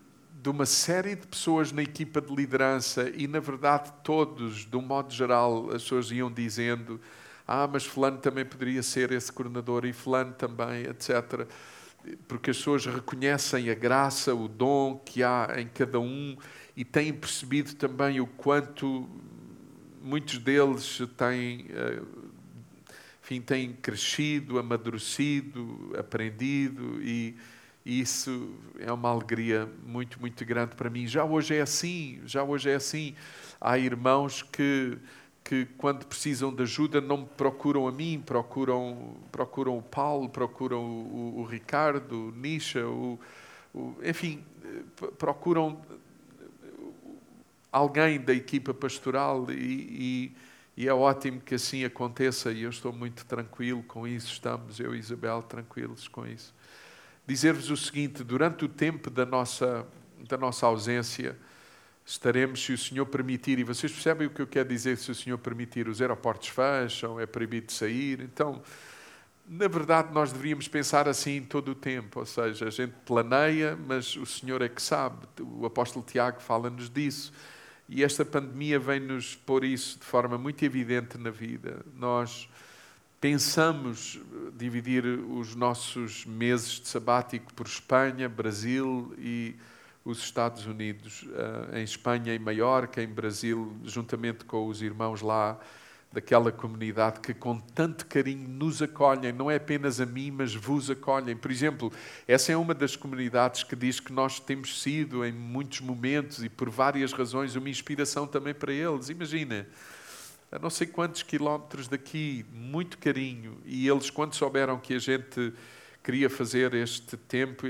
de uma série de pessoas na equipa de liderança e, na verdade, todos, de um modo geral, as pessoas iam dizendo: Ah, mas Fulano também poderia ser esse coordenador e Fulano também, etc. Porque as pessoas reconhecem a graça, o dom que há em cada um e têm percebido também o quanto muitos deles têm, eh, enfim, têm crescido, amadurecido, aprendido e e isso é uma alegria muito, muito grande para mim. Já hoje é assim, já hoje é assim. Há irmãos que, que quando precisam de ajuda, não procuram a mim, procuram, procuram o Paulo, procuram o, o, o Ricardo, o Nisha, o, o, enfim, procuram alguém da equipa pastoral e, e, e, é ótimo que assim aconteça e eu estou muito tranquilo com isso, estamos, eu e Isabel, tranquilos com isso dizer-vos o seguinte: durante o tempo da nossa, da nossa ausência, estaremos, se o Senhor permitir, e vocês percebem o que eu quero dizer, se o Senhor permitir, os aeroportos fecham, é proibido sair. Então, na verdade, nós deveríamos pensar assim todo o tempo, ou seja, a gente planeia, mas o Senhor é que sabe. O apóstolo Tiago fala-nos disso. E esta pandemia vem-nos pôr isso de forma muito evidente na vida. Nós Pensamos dividir os nossos meses de sabático por Espanha, Brasil e os Estados Unidos. Uh, em Espanha, em Maiorca, em Brasil, juntamente com os irmãos lá daquela comunidade que com tanto carinho nos acolhem, não é apenas a mim, mas vos acolhem. Por exemplo, essa é uma das comunidades que diz que nós temos sido, em muitos momentos e por várias razões, uma inspiração também para eles. Imagina a não sei quantos quilómetros daqui, muito carinho, e eles, quando souberam que a gente queria fazer este tempo,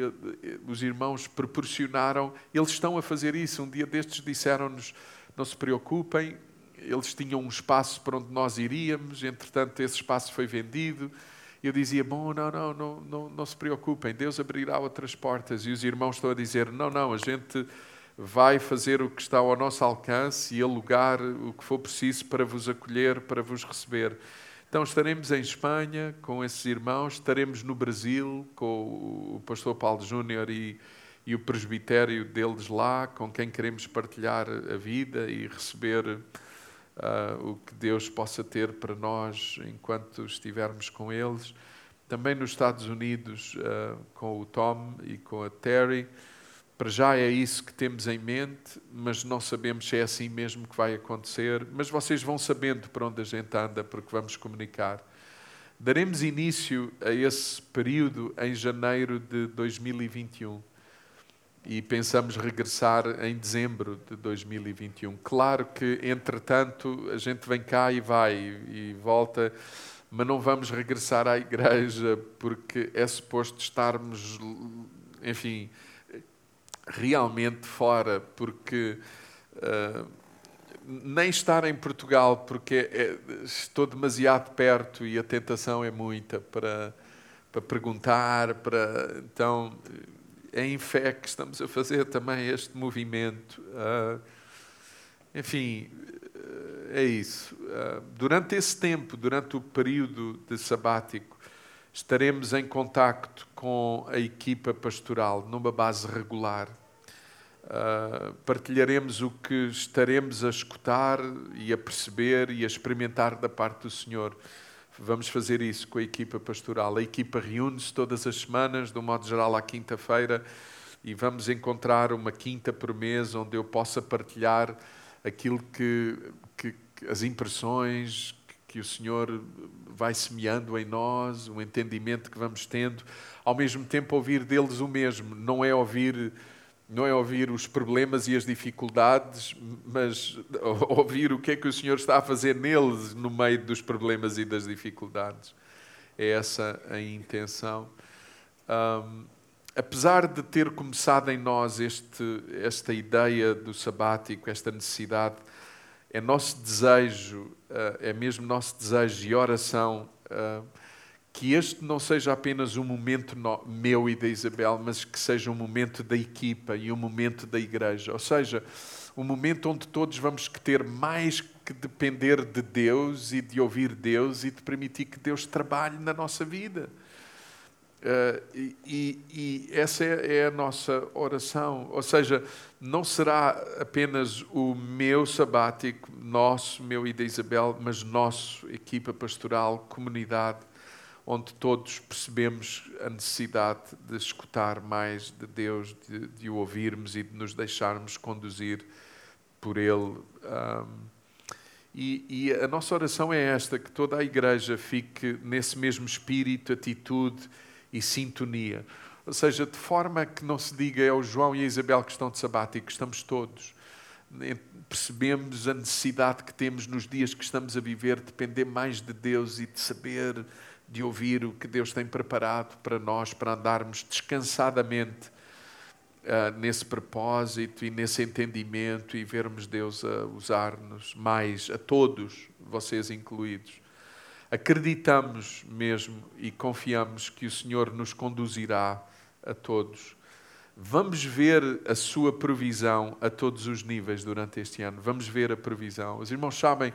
os irmãos proporcionaram, eles estão a fazer isso. Um dia destes disseram-nos: não se preocupem, eles tinham um espaço para onde nós iríamos, entretanto, esse espaço foi vendido. Eu dizia: Bom, não, não, não, não, não se preocupem, Deus abrirá outras portas. E os irmãos estão a dizer: Não, não, a gente vai fazer o que está ao nosso alcance e alugar o que for preciso para vos acolher, para vos receber. Então estaremos em Espanha com esses irmãos, estaremos no Brasil com o pastor Paulo Júnior e, e o presbitério deles lá, com quem queremos partilhar a vida e receber uh, o que Deus possa ter para nós enquanto estivermos com eles. Também nos Estados Unidos uh, com o Tom e com a Terry. Para já é isso que temos em mente, mas não sabemos se é assim mesmo que vai acontecer. Mas vocês vão sabendo para onde a gente anda, porque vamos comunicar. Daremos início a esse período em janeiro de 2021 e pensamos regressar em dezembro de 2021. Claro que, entretanto, a gente vem cá e vai e volta, mas não vamos regressar à igreja porque é suposto estarmos, enfim realmente fora, porque uh, nem estar em Portugal, porque é, estou demasiado perto e a tentação é muita para, para perguntar, para então é em fé que estamos a fazer também este movimento. Uh, enfim, é isso. Uh, durante esse tempo, durante o período de sabático, estaremos em contacto com a equipa pastoral numa base regular. Uh, partilharemos o que estaremos a escutar e a perceber e a experimentar da parte do Senhor. Vamos fazer isso com a equipa pastoral. A equipa reúne-se todas as semanas, de modo geral, à quinta-feira, e vamos encontrar uma quinta por mês onde eu possa partilhar aquilo que, que, que as impressões que o Senhor vai semeando em nós, o entendimento que vamos tendo, ao mesmo tempo ouvir deles o mesmo, não é ouvir não é ouvir os problemas e as dificuldades, mas ouvir o que é que o Senhor está a fazer neles no meio dos problemas e das dificuldades. É essa a intenção. Um, apesar de ter começado em nós este, esta ideia do sabático, esta necessidade, é nosso desejo, uh, é mesmo nosso desejo e oração. Uh, que este não seja apenas um momento meu e da Isabel, mas que seja um momento da equipa e um momento da igreja. Ou seja, um momento onde todos vamos ter mais que depender de Deus e de ouvir Deus e de permitir que Deus trabalhe na nossa vida. Uh, e, e, essa é, é, a nossa oração. Ou seja, não será apenas o meu sabático, nosso, meu e da Isabel, mas nosso, equipa pastoral, comunidade onde todos percebemos a necessidade de escutar mais de Deus, de, de o ouvirmos e de nos deixarmos conduzir por Ele. Um, e, e, a nossa oração é esta: que toda a igreja fique nesse mesmo espírito, atitude e sintonia. Ou seja, de forma que não se diga é o João e a Isabel que estão de sabático, estamos todos. Percebemos a necessidade que temos nos dias que estamos a viver de depender mais de Deus e de saber de ouvir o que Deus tem preparado para nós, para andarmos descansadamente uh, nesse propósito e nesse entendimento e vermos Deus a usar-nos mais, a todos, vocês incluídos. Acreditamos mesmo e confiamos que o Senhor nos conduzirá a todos. Vamos ver a sua provisão a todos os níveis durante este ano. Vamos ver a provisão. Os irmãos sabem,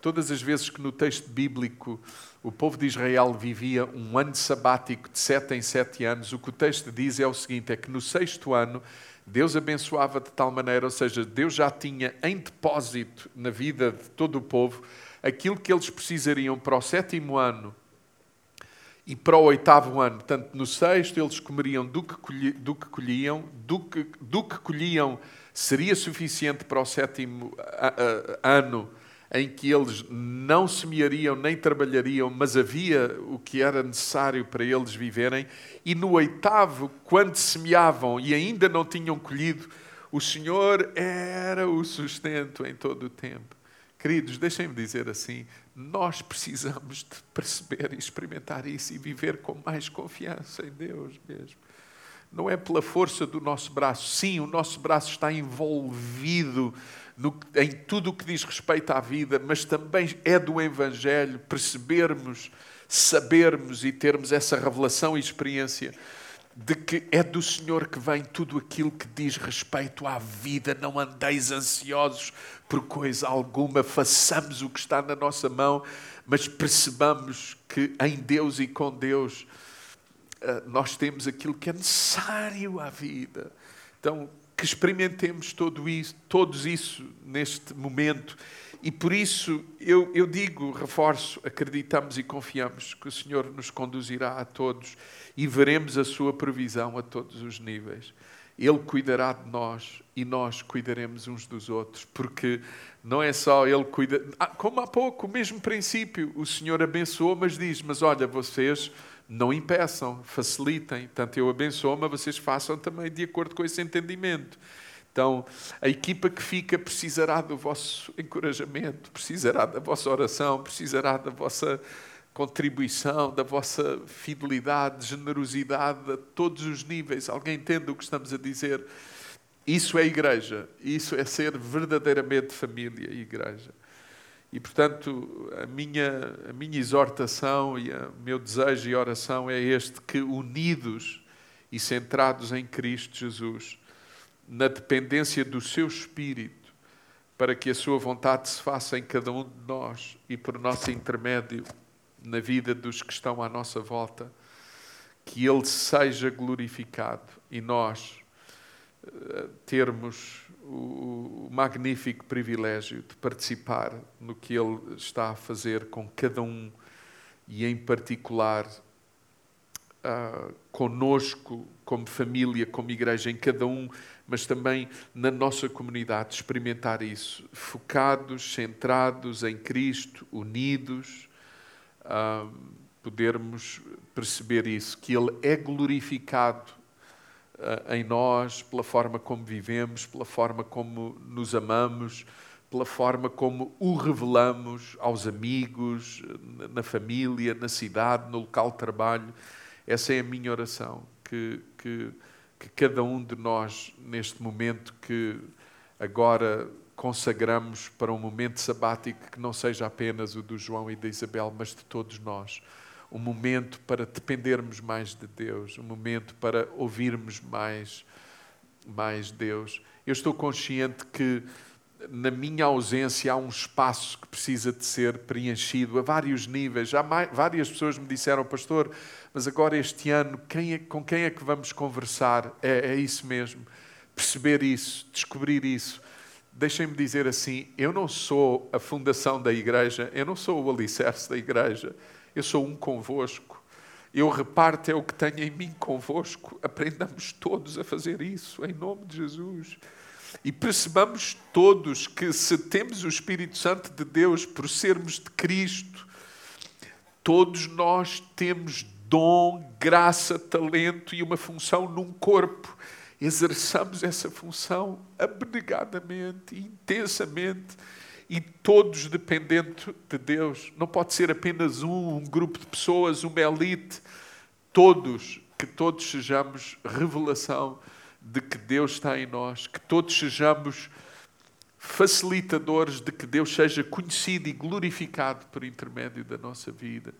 todas as vezes que no texto bíblico o povo de Israel vivia um ano sabático de sete em sete anos, o que o texto diz é o seguinte: é que no sexto ano Deus abençoava de tal maneira, ou seja, Deus já tinha em depósito na vida de todo o povo aquilo que eles precisariam para o sétimo ano e para o oitavo ano. Portanto, no sexto eles comeriam do que, colhi, do que colhiam, do que, do que colhiam seria suficiente para o sétimo ano em que eles não semeariam nem trabalhariam, mas havia o que era necessário para eles viverem, e no oitavo, quando semeavam e ainda não tinham colhido, o Senhor era o sustento em todo o tempo. Queridos, deixem-me dizer assim: nós precisamos de perceber e experimentar isso e viver com mais confiança em Deus mesmo. Não é pela força do nosso braço. Sim, o nosso braço está envolvido no, em tudo o que diz respeito à vida, mas também é do Evangelho percebermos, sabermos e termos essa revelação e experiência de que é do Senhor que vem tudo aquilo que diz respeito à vida. Não andeis ansiosos por coisa alguma, façamos o que está na nossa mão, mas percebamos que em Deus e com Deus eh, nós temos aquilo que é necessário à vida. Então, que experimentemos todo isso, todos isso neste momento. E por isso eu, eu digo, reforço, acreditamos e confiamos que o Senhor nos conduzirá a todos e veremos a sua provisão a todos os níveis. Ele cuidará de nós e nós cuidaremos uns dos outros, porque não é só Ele cuida. Ah, como há pouco, o mesmo princípio, o Senhor abençoou, mas diz: Mas olha, vocês não impeçam, facilitem. Tanto eu abençoo, mas vocês façam também de acordo com esse entendimento. Então, a equipa que fica precisará do vosso encorajamento, precisará da vossa oração, precisará da vossa contribuição, da vossa fidelidade, generosidade a todos os níveis. Alguém entende o que estamos a dizer? Isso é igreja, isso é ser verdadeiramente família e igreja. E, portanto, a minha, a minha exortação e o meu desejo e oração é este: que unidos e centrados em Cristo Jesus, na dependência do seu Espírito, para que a sua vontade se faça em cada um de nós e por nosso intermédio na vida dos que estão à nossa volta, que Ele seja glorificado e nós uh, termos o, magnífico privilégio de participar no que Ele está a fazer com cada um e, em particular, uh, conosco, como família, como igreja, em cada um, mas também na nossa comunidade, experimentar isso, focados, centrados em Cristo, unidos, uh, podermos perceber isso, que Ele é glorificado em nós, pela forma como vivemos, pela forma como nos amamos, pela forma como o revelamos aos amigos, na família, na cidade, no local de trabalho. Essa é a minha oração, que, que, que cada um de nós, neste momento que agora consagramos para um momento sabático que não seja apenas o do João e da Isabel, mas de todos nós. Um momento para dependermos mais de Deus, um momento para ouvirmos mais, mais Deus. Eu estou consciente que na minha ausência há um espaço que precisa de ser preenchido a vários níveis. Já mais, várias pessoas me disseram, pastor, mas agora este ano, quem é, com quem é que vamos conversar? É, é isso mesmo. Perceber isso, descobrir isso. Deixem-me dizer assim: eu não sou a fundação da igreja, eu não sou o alicerce da igreja, eu sou um convosco. Eu reparto é o que tenho em mim convosco. Aprendamos todos a fazer isso, em nome de Jesus. E percebamos todos que se temos o Espírito Santo de Deus por sermos de Cristo, todos nós temos dom, graça, talento e uma função num corpo. Exerçamos essa função abnegadamente, intensamente e todos dependendo de Deus. Não pode ser apenas um, um grupo de pessoas, uma elite. Todos, que todos sejamos revelação de que Deus está em nós, que todos sejamos facilitadores de que Deus seja conhecido e glorificado por intermédio da nossa vida.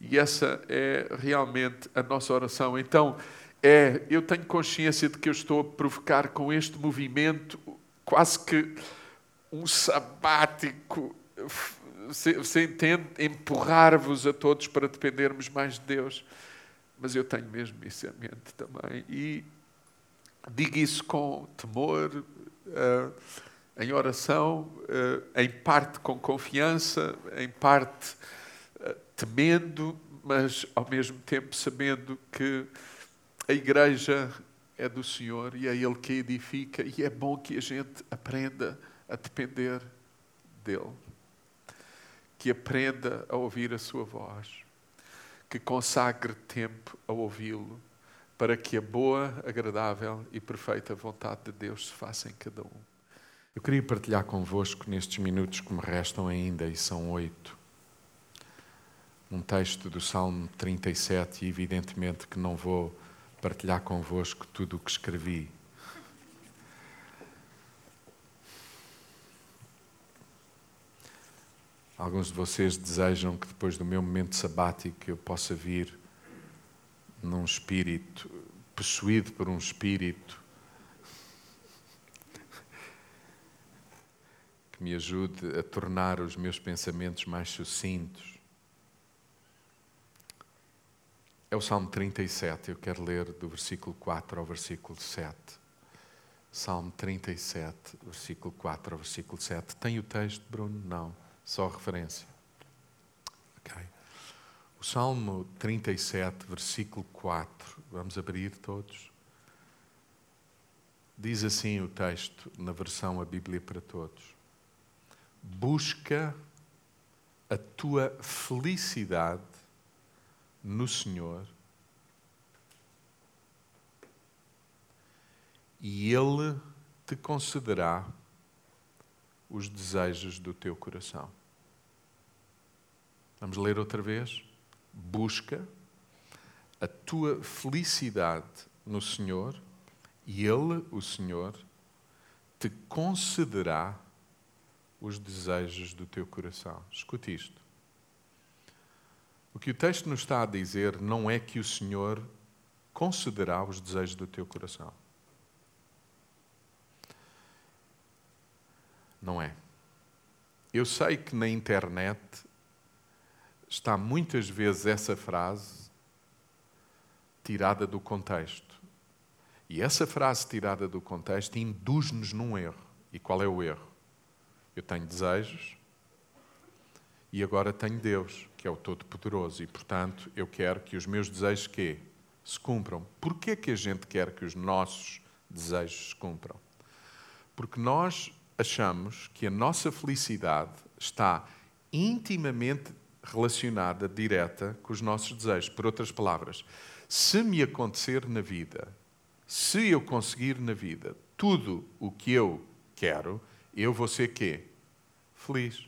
E essa é realmente a nossa oração. Então, é, eu tenho consciência de que eu estou a provocar com este movimento quase que um sabático. Você entende? Empurrar-vos a todos para dependermos mais de Deus. Mas eu tenho mesmo isso em mente também. E Digo isso com temor, uh, em oração, uh, em parte com confiança, em parte uh, temendo, mas ao mesmo tempo sabendo que a igreja é do Senhor e é Ele que edifica e é bom que a gente aprenda a depender dEle. Que aprenda a ouvir a Sua voz. Que consagre tempo a ouvi-lo para que a boa, agradável e perfeita vontade de Deus se faça em cada um. Eu queria partilhar convosco nestes minutos que me restam ainda, e são oito, um texto do Salmo 37, e evidentemente que não vou partilhar convosco tudo o que escrevi. Alguns de vocês desejam que depois do meu momento sabático eu possa vir num espírito, possuído por um espírito que me ajude a tornar os meus pensamentos mais sucintos. É o Salmo 37, eu quero ler do versículo 4 ao versículo 7. Salmo 37, versículo 4 ao versículo 7. Tem o texto, Bruno? Não, só referência. Ok. O Salmo 37, versículo 4, vamos abrir todos. Diz assim o texto na versão A Bíblia para Todos: Busca a tua felicidade no Senhor e Ele te concederá os desejos do teu coração. Vamos ler outra vez? busca a tua felicidade no Senhor e Ele, o Senhor, te concederá os desejos do teu coração. Escute isto. O que o texto nos está a dizer não é que o Senhor concederá os desejos do teu coração. Não é. Eu sei que na internet está muitas vezes essa frase tirada do contexto. E essa frase tirada do contexto induz-nos num erro. E qual é o erro? Eu tenho desejos e agora tenho Deus, que é o Todo-Poderoso, e portanto eu quero que os meus desejos que se cumpram. Porquê que a gente quer que os nossos desejos se cumpram? Porque nós achamos que a nossa felicidade está intimamente relacionada, direta, com os nossos desejos. Por outras palavras, se me acontecer na vida se eu conseguir na vida tudo o que eu quero, eu vou ser quê? Feliz.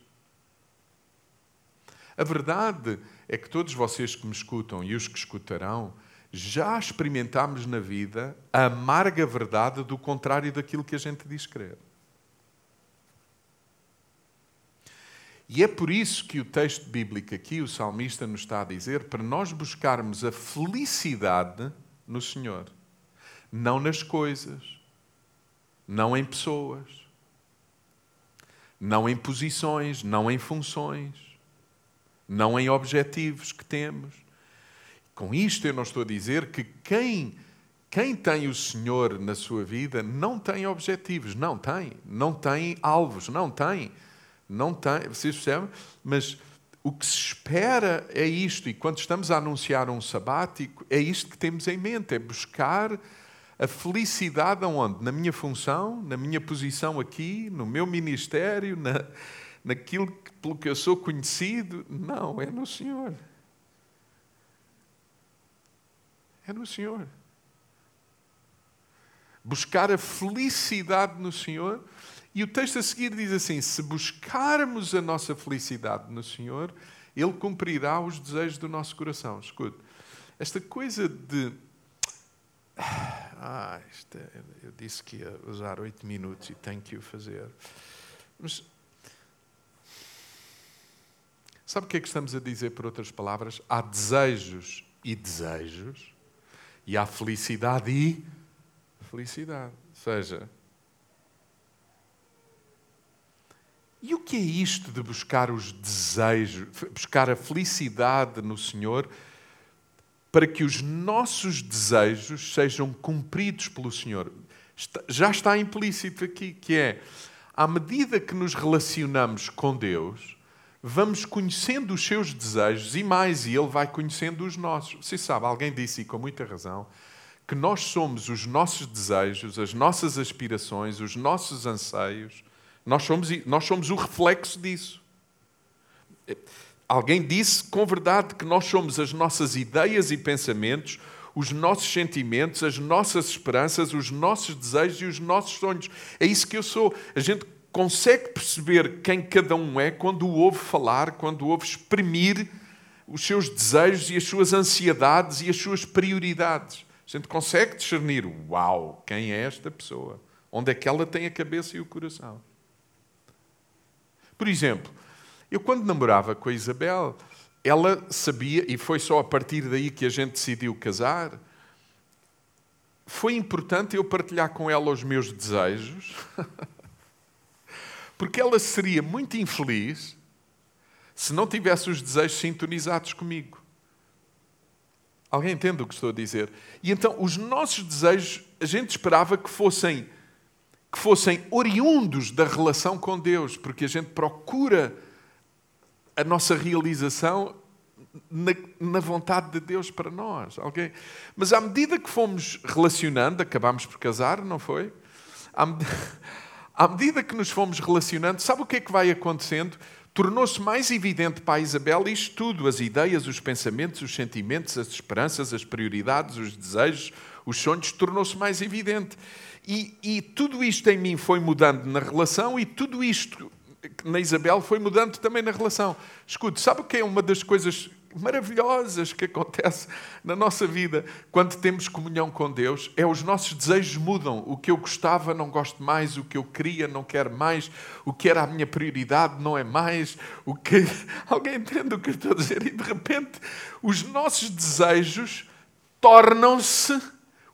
A verdade é que todos vocês que me escutam e os que escutarão, já experimentámos na vida a amarga verdade do contrário daquilo que a gente diz crer. E é por isso que o texto bíblico aqui, o salmista nos está a dizer, para nós buscarmos a felicidade no Senhor, não nas coisas, não em pessoas, não em posições, não em funções, não em objetivos que temos. Com isto eu não estou a dizer que quem quem tem o Senhor na sua vida não tem objetivos, não tem, não tem alvos, não tem não tem, vocês percebem? Mas o que se espera é isto, e quando estamos a anunciar um sabático, é isto que temos em mente: é buscar a felicidade aonde? Na minha função, na minha posição aqui, no meu ministério, na, naquilo pelo que eu sou conhecido. Não, é no Senhor. É no Senhor. Buscar a felicidade no Senhor e o texto a seguir diz assim: se buscarmos a nossa felicidade no Senhor, Ele cumprirá os desejos do nosso coração. Escute, esta coisa de. Ah, é, eu disse que ia usar oito minutos e tenho que o fazer. Mas. Sabe o que é que estamos a dizer, por outras palavras? Há desejos e desejos, e há felicidade e felicidade. Ou seja, E o que é isto de buscar os desejos, buscar a felicidade no Senhor, para que os nossos desejos sejam cumpridos pelo Senhor? Já está implícito aqui, que é, à medida que nos relacionamos com Deus, vamos conhecendo os seus desejos e mais, e Ele vai conhecendo os nossos. Você sabe, alguém disse, e com muita razão, que nós somos os nossos desejos, as nossas aspirações, os nossos anseios, nós somos, nós somos o reflexo disso. Alguém disse com verdade que nós somos as nossas ideias e pensamentos, os nossos sentimentos, as nossas esperanças, os nossos desejos e os nossos sonhos. É isso que eu sou. A gente consegue perceber quem cada um é quando o ouve falar, quando o ouve exprimir os seus desejos e as suas ansiedades e as suas prioridades. A gente consegue discernir, uau, quem é esta pessoa? Onde é que ela tem a cabeça e o coração? Por exemplo, eu quando namorava com a Isabel, ela sabia, e foi só a partir daí que a gente decidiu casar, foi importante eu partilhar com ela os meus desejos, porque ela seria muito infeliz se não tivesse os desejos sintonizados comigo. Alguém entende o que estou a dizer? E então, os nossos desejos, a gente esperava que fossem que fossem oriundos da relação com Deus, porque a gente procura a nossa realização na, na, vontade de Deus para nós. Okay? Mas à medida que fomos relacionando, acabámos por casar, não foi? À, à medida que nos fomos relacionando, sabe o que é que vai acontecendo? Tornou-se mais evidente para a Isabel isto tudo: as ideias, os pensamentos, os sentimentos, as esperanças, as prioridades, os desejos, os sonhos, tornou-se mais evidente. E, e tudo isto em mim foi mudando na relação e tudo isto na Isabel foi mudando também na relação. Escute, sabe o que é uma das coisas maravilhosas que acontece na nossa vida quando temos comunhão com Deus? É os nossos desejos mudam. O que eu gostava não gosto mais, o que eu queria não quero mais, o que era a minha prioridade não é mais, o que alguém entende o que eu estou a dizer e de repente os nossos desejos tornam-se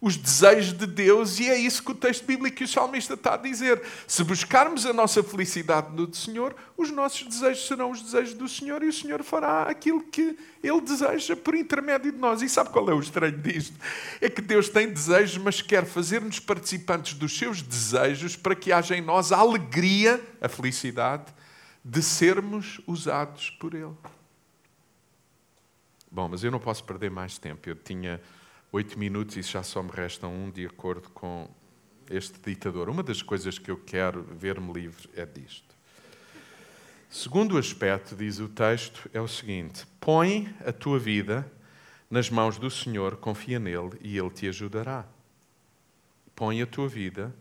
os desejos de Deus, e é isso que o texto bíblico e o salmista está a dizer. Se buscarmos a nossa felicidade no Senhor, os nossos desejos serão os desejos do Senhor e o Senhor fará aquilo que Ele deseja por intermédio de nós. E sabe qual é o estranho disto? É que Deus tem desejos, mas quer fazer-nos participantes dos seus desejos para que haja em nós a alegria, a felicidade, de sermos usados por Ele. Bom, mas eu não posso perder mais tempo. Eu tinha oito minutos e já só me restam um de acordo com este ditador. Uma das coisas que eu quero ver-me livre é disto. Segundo aspecto, diz o texto, é o seguinte: põe a tua vida nas mãos do Senhor, confia nele e ele te ajudará. põe a tua vida,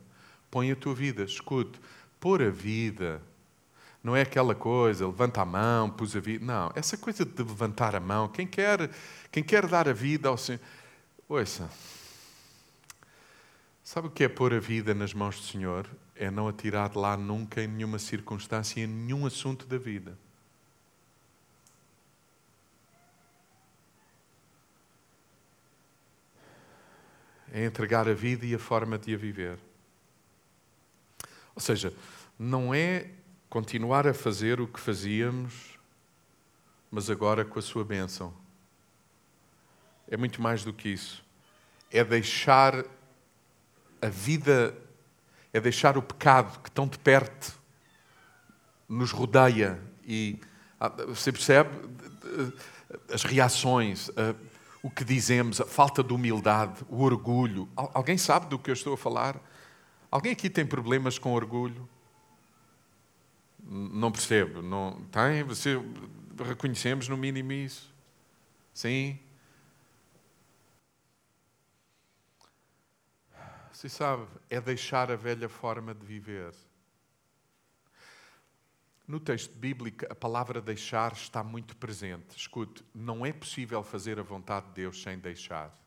põe a tua vida, escute, pôr a vida não é aquela coisa, levanta a mão, pus a vida. Não, essa coisa de levantar a mão, quem quer, quem quer dar a vida ao Senhor. Ouça, sabe o que é pôr a vida nas mãos do Senhor? É não atirar de lá nunca em nenhuma circunstância, em nenhum assunto da vida. É entregar a vida e a forma de a viver. Ou seja, não é continuar a fazer o que fazíamos, mas agora com a sua bênção. É muito mais do que isso. É deixar a vida, é deixar o pecado que tão de perto nos rodeia e ah, você percebe as reações, o que dizemos, a falta de humildade, o orgulho. Alguém sabe do que eu estou a falar? Alguém aqui tem problemas com orgulho? Não percebo. Não, tem? Você, reconhecemos no mínimo isso? Sim? Você sabe, é deixar a velha forma de viver. No texto bíblico, a palavra deixar está muito presente. Escute, não é possível fazer a vontade de Deus sem deixar.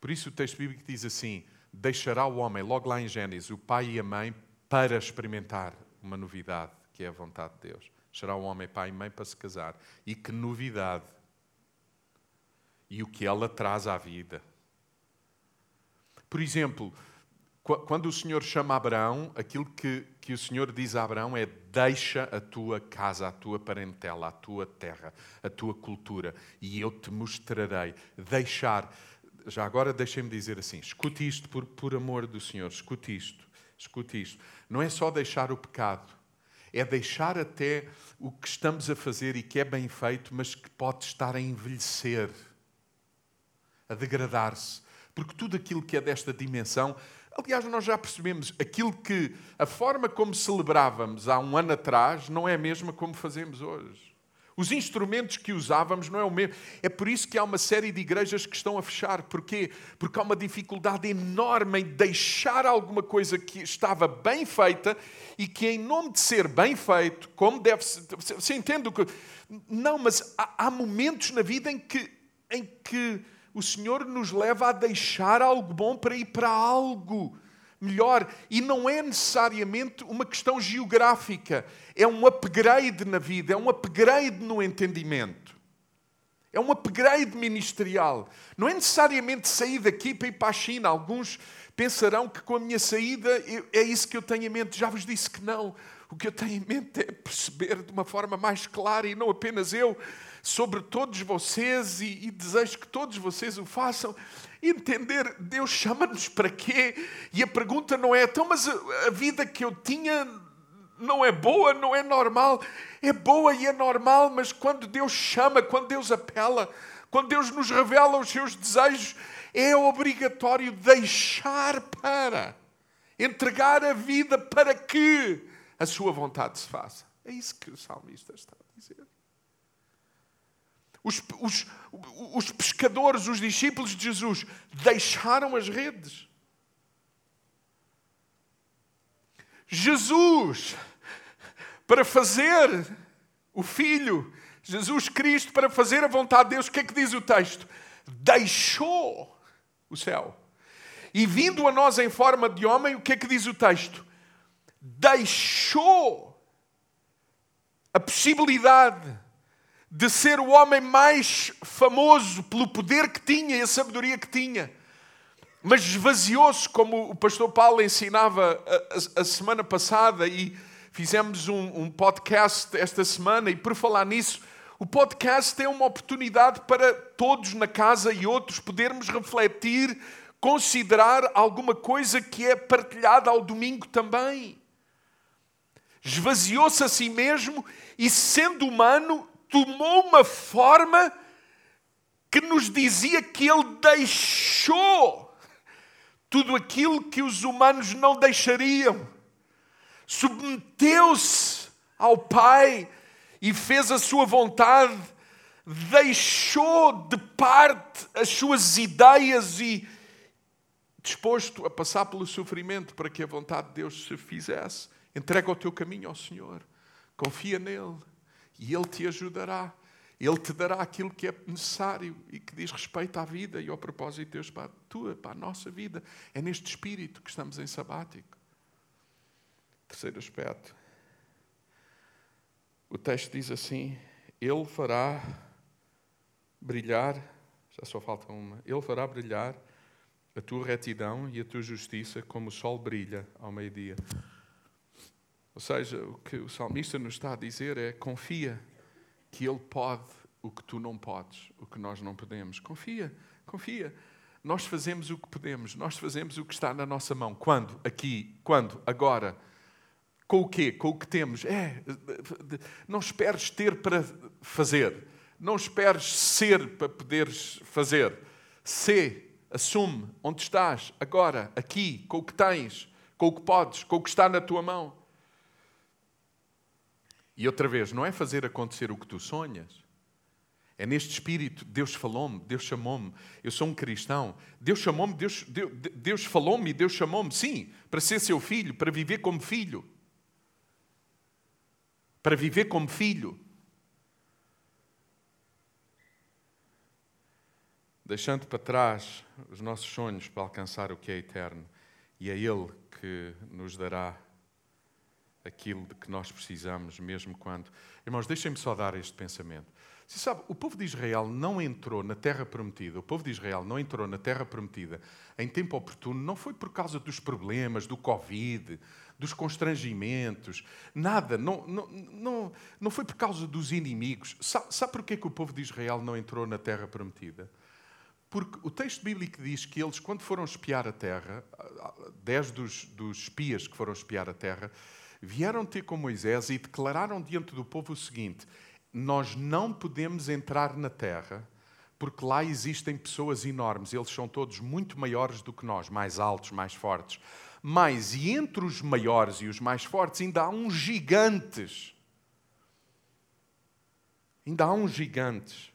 Por isso o texto bíblico diz assim: deixará o homem, logo lá em Gênesis, o pai e a mãe para experimentar uma novidade, que é a vontade de Deus. Será o homem pai e mãe para se casar. E que novidade! E o que ela traz à vida. Por exemplo, quando o Senhor chama Abraão, aquilo que, que o Senhor diz a Abraão é: deixa a tua casa, a tua parentela, a tua terra, a tua cultura, e eu te mostrarei. Deixar. Já agora deixem-me dizer assim: escute isto por, por amor do Senhor, escute isto. Escute isto. Não é só deixar o pecado, é deixar até o que estamos a fazer e que é bem feito, mas que pode estar a envelhecer, a degradar-se. Porque tudo aquilo que é desta dimensão, aliás, nós já percebemos, aquilo que a forma como celebrávamos há um ano atrás não é a mesma como fazemos hoje. Os instrumentos que usávamos não é o mesmo. É por isso que há uma série de igrejas que estão a fechar. Porquê? Porque há uma dificuldade enorme em deixar alguma coisa que estava bem feita e que, em nome de ser bem feito, como deve ser. Você entende o que. Não, mas há, momentos na vida em que, em que o Senhor nos leva a deixar algo bom para ir para algo melhor. E não é necessariamente uma questão geográfica, é um upgrade na vida, é um upgrade no entendimento. É um upgrade ministerial. Não é necessariamente sair daqui para ir para a China. Alguns pensarão que com a minha saída é isso que eu tenho em mente. Já vos disse que não. O que eu tenho em mente é perceber de uma forma mais clara e não apenas eu, sobre todos vocês e, e desejo que todos vocês o façam entender Deus chama-nos para quê? E a pergunta não é, então, mas a, a vida que eu tinha não é boa, não é normal. É boa e é normal, mas quando Deus chama, quando Deus apela, quando Deus nos revela os seus desejos, é obrigatório deixar para, entregar a vida para que a sua vontade se faça. É isso que o salmista está a dizer. Os, os, os pescadores, os discípulos de Jesus, deixaram as redes. Jesus, para fazer o Filho, Jesus Cristo, para fazer a vontade de Deus, o que é que diz o texto? Deixou o céu. E vindo a nós em forma de homem, o que é que diz o texto? Deixou a possibilidade de ser o homem mais famoso pelo poder que tinha e a sabedoria que tinha. Mas esvaziou-se, como o pastor Paulo ensinava a, a, a semana passada, e fizemos um, um, podcast esta semana, e por falar nisso, o podcast é uma oportunidade para todos na casa e outros podermos refletir, considerar alguma coisa que é partilhada ao domingo também. Esvaziou-se a si mesmo e, sendo humano, tomou uma forma que nos dizia que ele deixou tudo aquilo que os humanos não deixariam. Submeteu-se ao Pai e fez a sua vontade, deixou de parte as suas ideias e, disposto a passar pelo sofrimento para que a vontade de Deus se fizesse. Entrega o teu caminho ao Senhor, confia nele e Ele te ajudará. Ele te dará aquilo que é necessário e que diz respeito à vida e ao propósito de Deus para a tua, para a nossa vida. É neste espírito que estamos em sabático. Terceiro aspecto. O texto diz assim: Ele fará brilhar, já só falta uma, Ele fará brilhar a tua retidão e a tua justiça como o sol brilha ao meio-dia. Ou seja, o que o salmista nos está a dizer é: confia que Ele pode o que tu não podes, o que nós não podemos. Confia, confia. Nós fazemos o que podemos, nós fazemos o que está na nossa mão. Quando? Aqui. Quando? Agora. Com o quê? Com o que temos. É, não esperes ter para fazer. Não esperes ser para poderes fazer. Sê, assume onde estás, agora, aqui, com o que tens, com o que podes, com o que está na tua mão. E outra vez, não é fazer acontecer o que tu sonhas. É neste espírito, Deus falou-me, Deus chamou-me, eu sou um cristão. Deus chamou-me, Deus, Deus, Deus falou-me e Deus chamou-me, sim, para ser seu filho, para viver como filho. Para viver como filho. Deixando para trás os nossos sonhos para alcançar o que é eterno. E é Ele que nos dará aquilo de que nós precisamos, mesmo quando. Irmãos, deixem-me só dar este pensamento. Você sabe, o povo de Israel não entrou na terra prometida, o povo de Israel não entrou na terra prometida em tempo oportuno, não foi por causa dos problemas, do Covid, dos constrangimentos, nada, não, não, não, não foi por causa dos inimigos. Sabe, sabe porquê que o povo de Israel não entrou na terra prometida? Porque o texto bíblico diz que eles, quando foram espiar a terra, dez dos, dos espias que foram espiar a terra, vieram ter com Moisés e declararam diante do povo o seguinte: Nós não podemos entrar na terra porque lá existem pessoas enormes, eles são todos muito maiores do que nós, mais altos, mais fortes. Mas, e entre os maiores e os mais fortes, ainda há uns gigantes. Ainda há uns gigantes.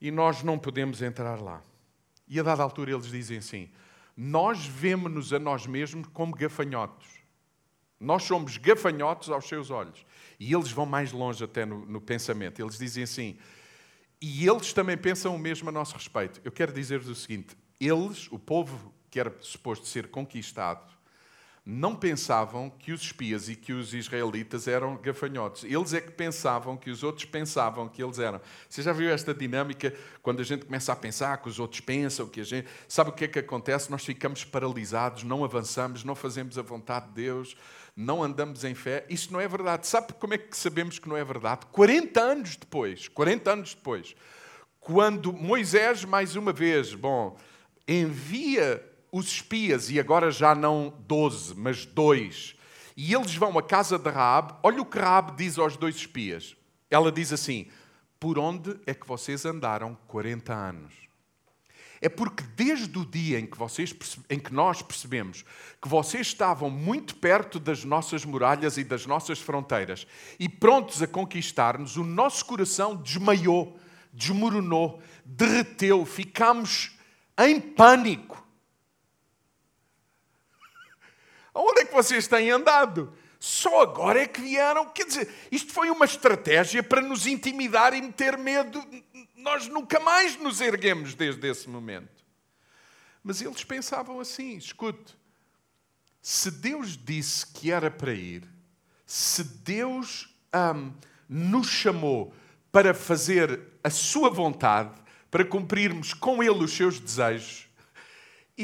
E nós não podemos entrar lá. E a dada altura eles dizem assim: nós vemos-nos a nós mesmos como gafanhotos. Nós somos gafanhotos aos seus olhos. E eles vão mais longe até no, no pensamento. Eles dizem assim, e eles também pensam o mesmo a nosso respeito. Eu quero dizer-vos o seguinte: eles, o povo que era suposto ser conquistado, não pensavam que os espias e que os israelitas eram gafanhotos. Eles é que pensavam que os outros pensavam que eles eram. Você já viu esta dinâmica quando a gente começa a pensar que os outros pensam, que a gente. Sabe o que é que acontece? Nós ficamos paralisados, não avançamos, não fazemos a vontade de Deus, não andamos em fé. Isso não é verdade. Sabe como é que sabemos que não é verdade? 40 anos depois, 40 anos depois, quando Moisés, mais uma vez, bom, envia os espias, e agora já não doze, mas dois, e eles vão à casa de Raab, olha o que Raab diz aos dois espias. Ela diz assim: Por onde é que vocês andaram 40 anos? É porque desde o dia em que, vocês, em que nós percebemos que vocês estavam muito perto das nossas muralhas e das nossas fronteiras e prontos a conquistar-nos, o nosso coração desmaiou, desmoronou, derreteu, ficámos em pânico. Onde é que vocês têm andado? Só agora é que vieram. Quer dizer, isto foi uma estratégia para nos intimidar e meter medo. Nós nunca mais nos erguemos desde esse momento. Mas eles pensavam assim: escute, se Deus disse que era para ir, se Deus hum, nos chamou para fazer a sua vontade, para cumprirmos com Ele os seus desejos,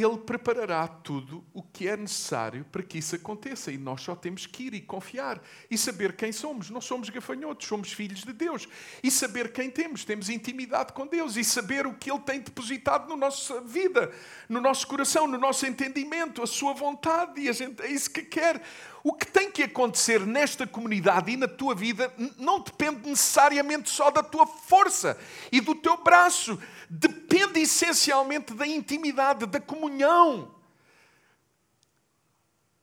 ele preparará tudo o que é necessário para que isso aconteça. E nós só temos que ir e confiar e saber quem somos. Não somos gafanhotos, somos filhos de Deus. E saber quem temos. Temos intimidade com Deus e saber o que Ele tem depositado na nossa vida, no nosso coração, no nosso entendimento, a Sua vontade. E a gente é isso que quer. O que tem que acontecer nesta comunidade e na tua vida não depende necessariamente só da tua força e do teu braço depende essencialmente da intimidade, da comunhão,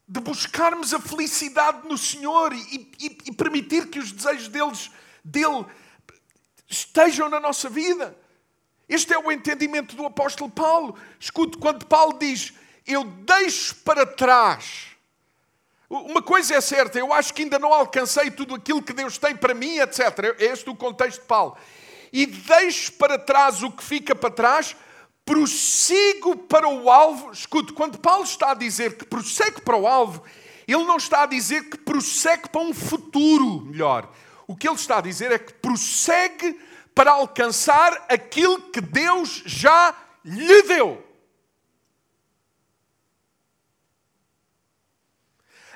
de buscarmos a felicidade no Senhor e, e, e permitir que os desejos deles, dele estejam na nossa vida. Este é o entendimento do apóstolo Paulo. Escute, quando Paulo diz: Eu deixo para trás. Uma coisa é certa, eu acho que ainda não alcancei tudo aquilo que Deus tem para mim, etc. É este o contexto de Paulo. E deixo para trás o que fica para trás, prossigo para o alvo. Escute, quando Paulo está a dizer que prossegue para o alvo, ele não está a dizer que prossegue para um futuro melhor. O que ele está a dizer é que prossegue para alcançar aquilo que Deus já lhe deu.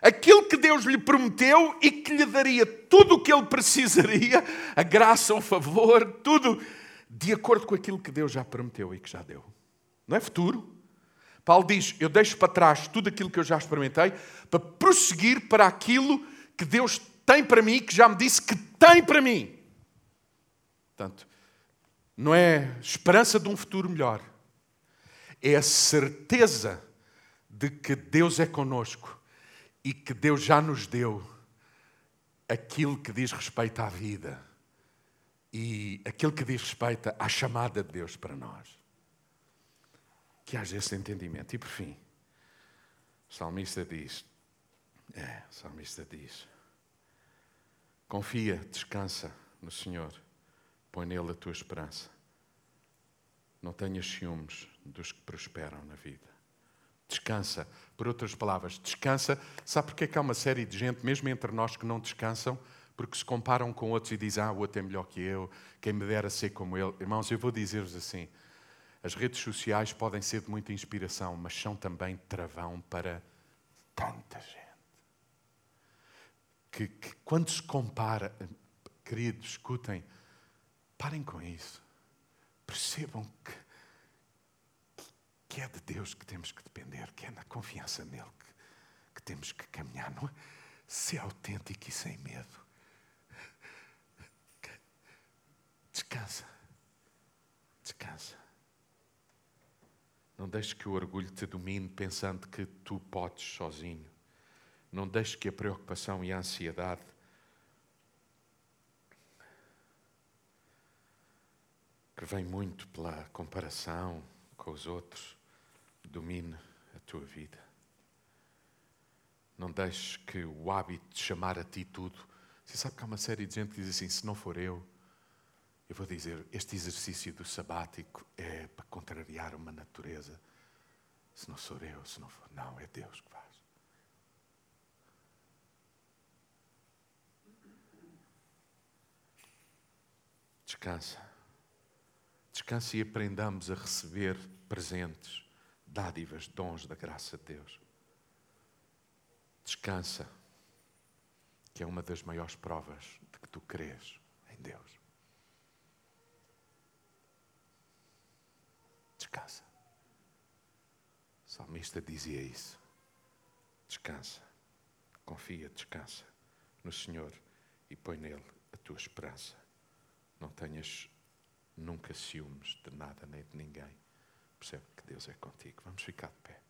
Aquilo que Deus lhe prometeu e que lhe daria tudo o que ele precisaria, a graça, o favor, tudo de acordo com aquilo que Deus já prometeu e que já deu. Não é futuro? Paulo diz: Eu deixo para trás tudo aquilo que eu já experimentei para prosseguir para aquilo que Deus tem para mim, que já me disse que tem para mim. Portanto, não é esperança de um futuro melhor, é a certeza de que Deus é conosco e que Deus já nos deu aquilo que diz respeito à vida e aquilo que diz respeito à chamada de Deus para nós. Que haja esse entendimento. E por fim, o salmista diz: é, o salmista diz, confia, descansa no Senhor Põe nele a tua esperança. Não tenhas ciúmes dos que prosperam na vida. Descansa. Por outras palavras, descansa. Sabe porque é que há uma série de gente, mesmo entre nós, que não descansam? Porque se comparam com outros e dizem, ah, o outro é melhor que eu, quem me dera ser como ele. Irmãos, eu vou dizer-vos assim: as redes sociais podem ser de muita inspiração, mas são também travão para tanta gente. Que, que quando se compara, queridos, escutem, Parem com isso. Percebam que, que é de Deus que temos que depender, que é na confiança nele que, que temos que caminhar. Não é? Ser autêntico e sem medo. Descansa. Descansa. Não deixes que o orgulho te domine pensando que tu podes sozinho. Não deixes que a preocupação e a ansiedade que vem muito pela comparação com os outros, domine a tua vida. Não deixes que o hábito de chamar a ti tudo. Você sabe que há uma série de gente que diz assim: se não for eu, eu vou dizer, este exercício do sabático é para contrariar uma natureza. Se não sou eu, se não for. Não, é Deus que faz. Descansa. Descanse e aprendamos a receber presentes, dádivas, dons da graça de Deus. Descansa, que é uma das maiores provas de que tu crês em Deus. Descansa. O salmista dizia isso. Descansa. Confia, descansa no Senhor e põe nele a tua esperança. Não tenhas nunca ciúmes de nada nem de ninguém. Percebe que Deus é contigo. Vamos ficar de pé.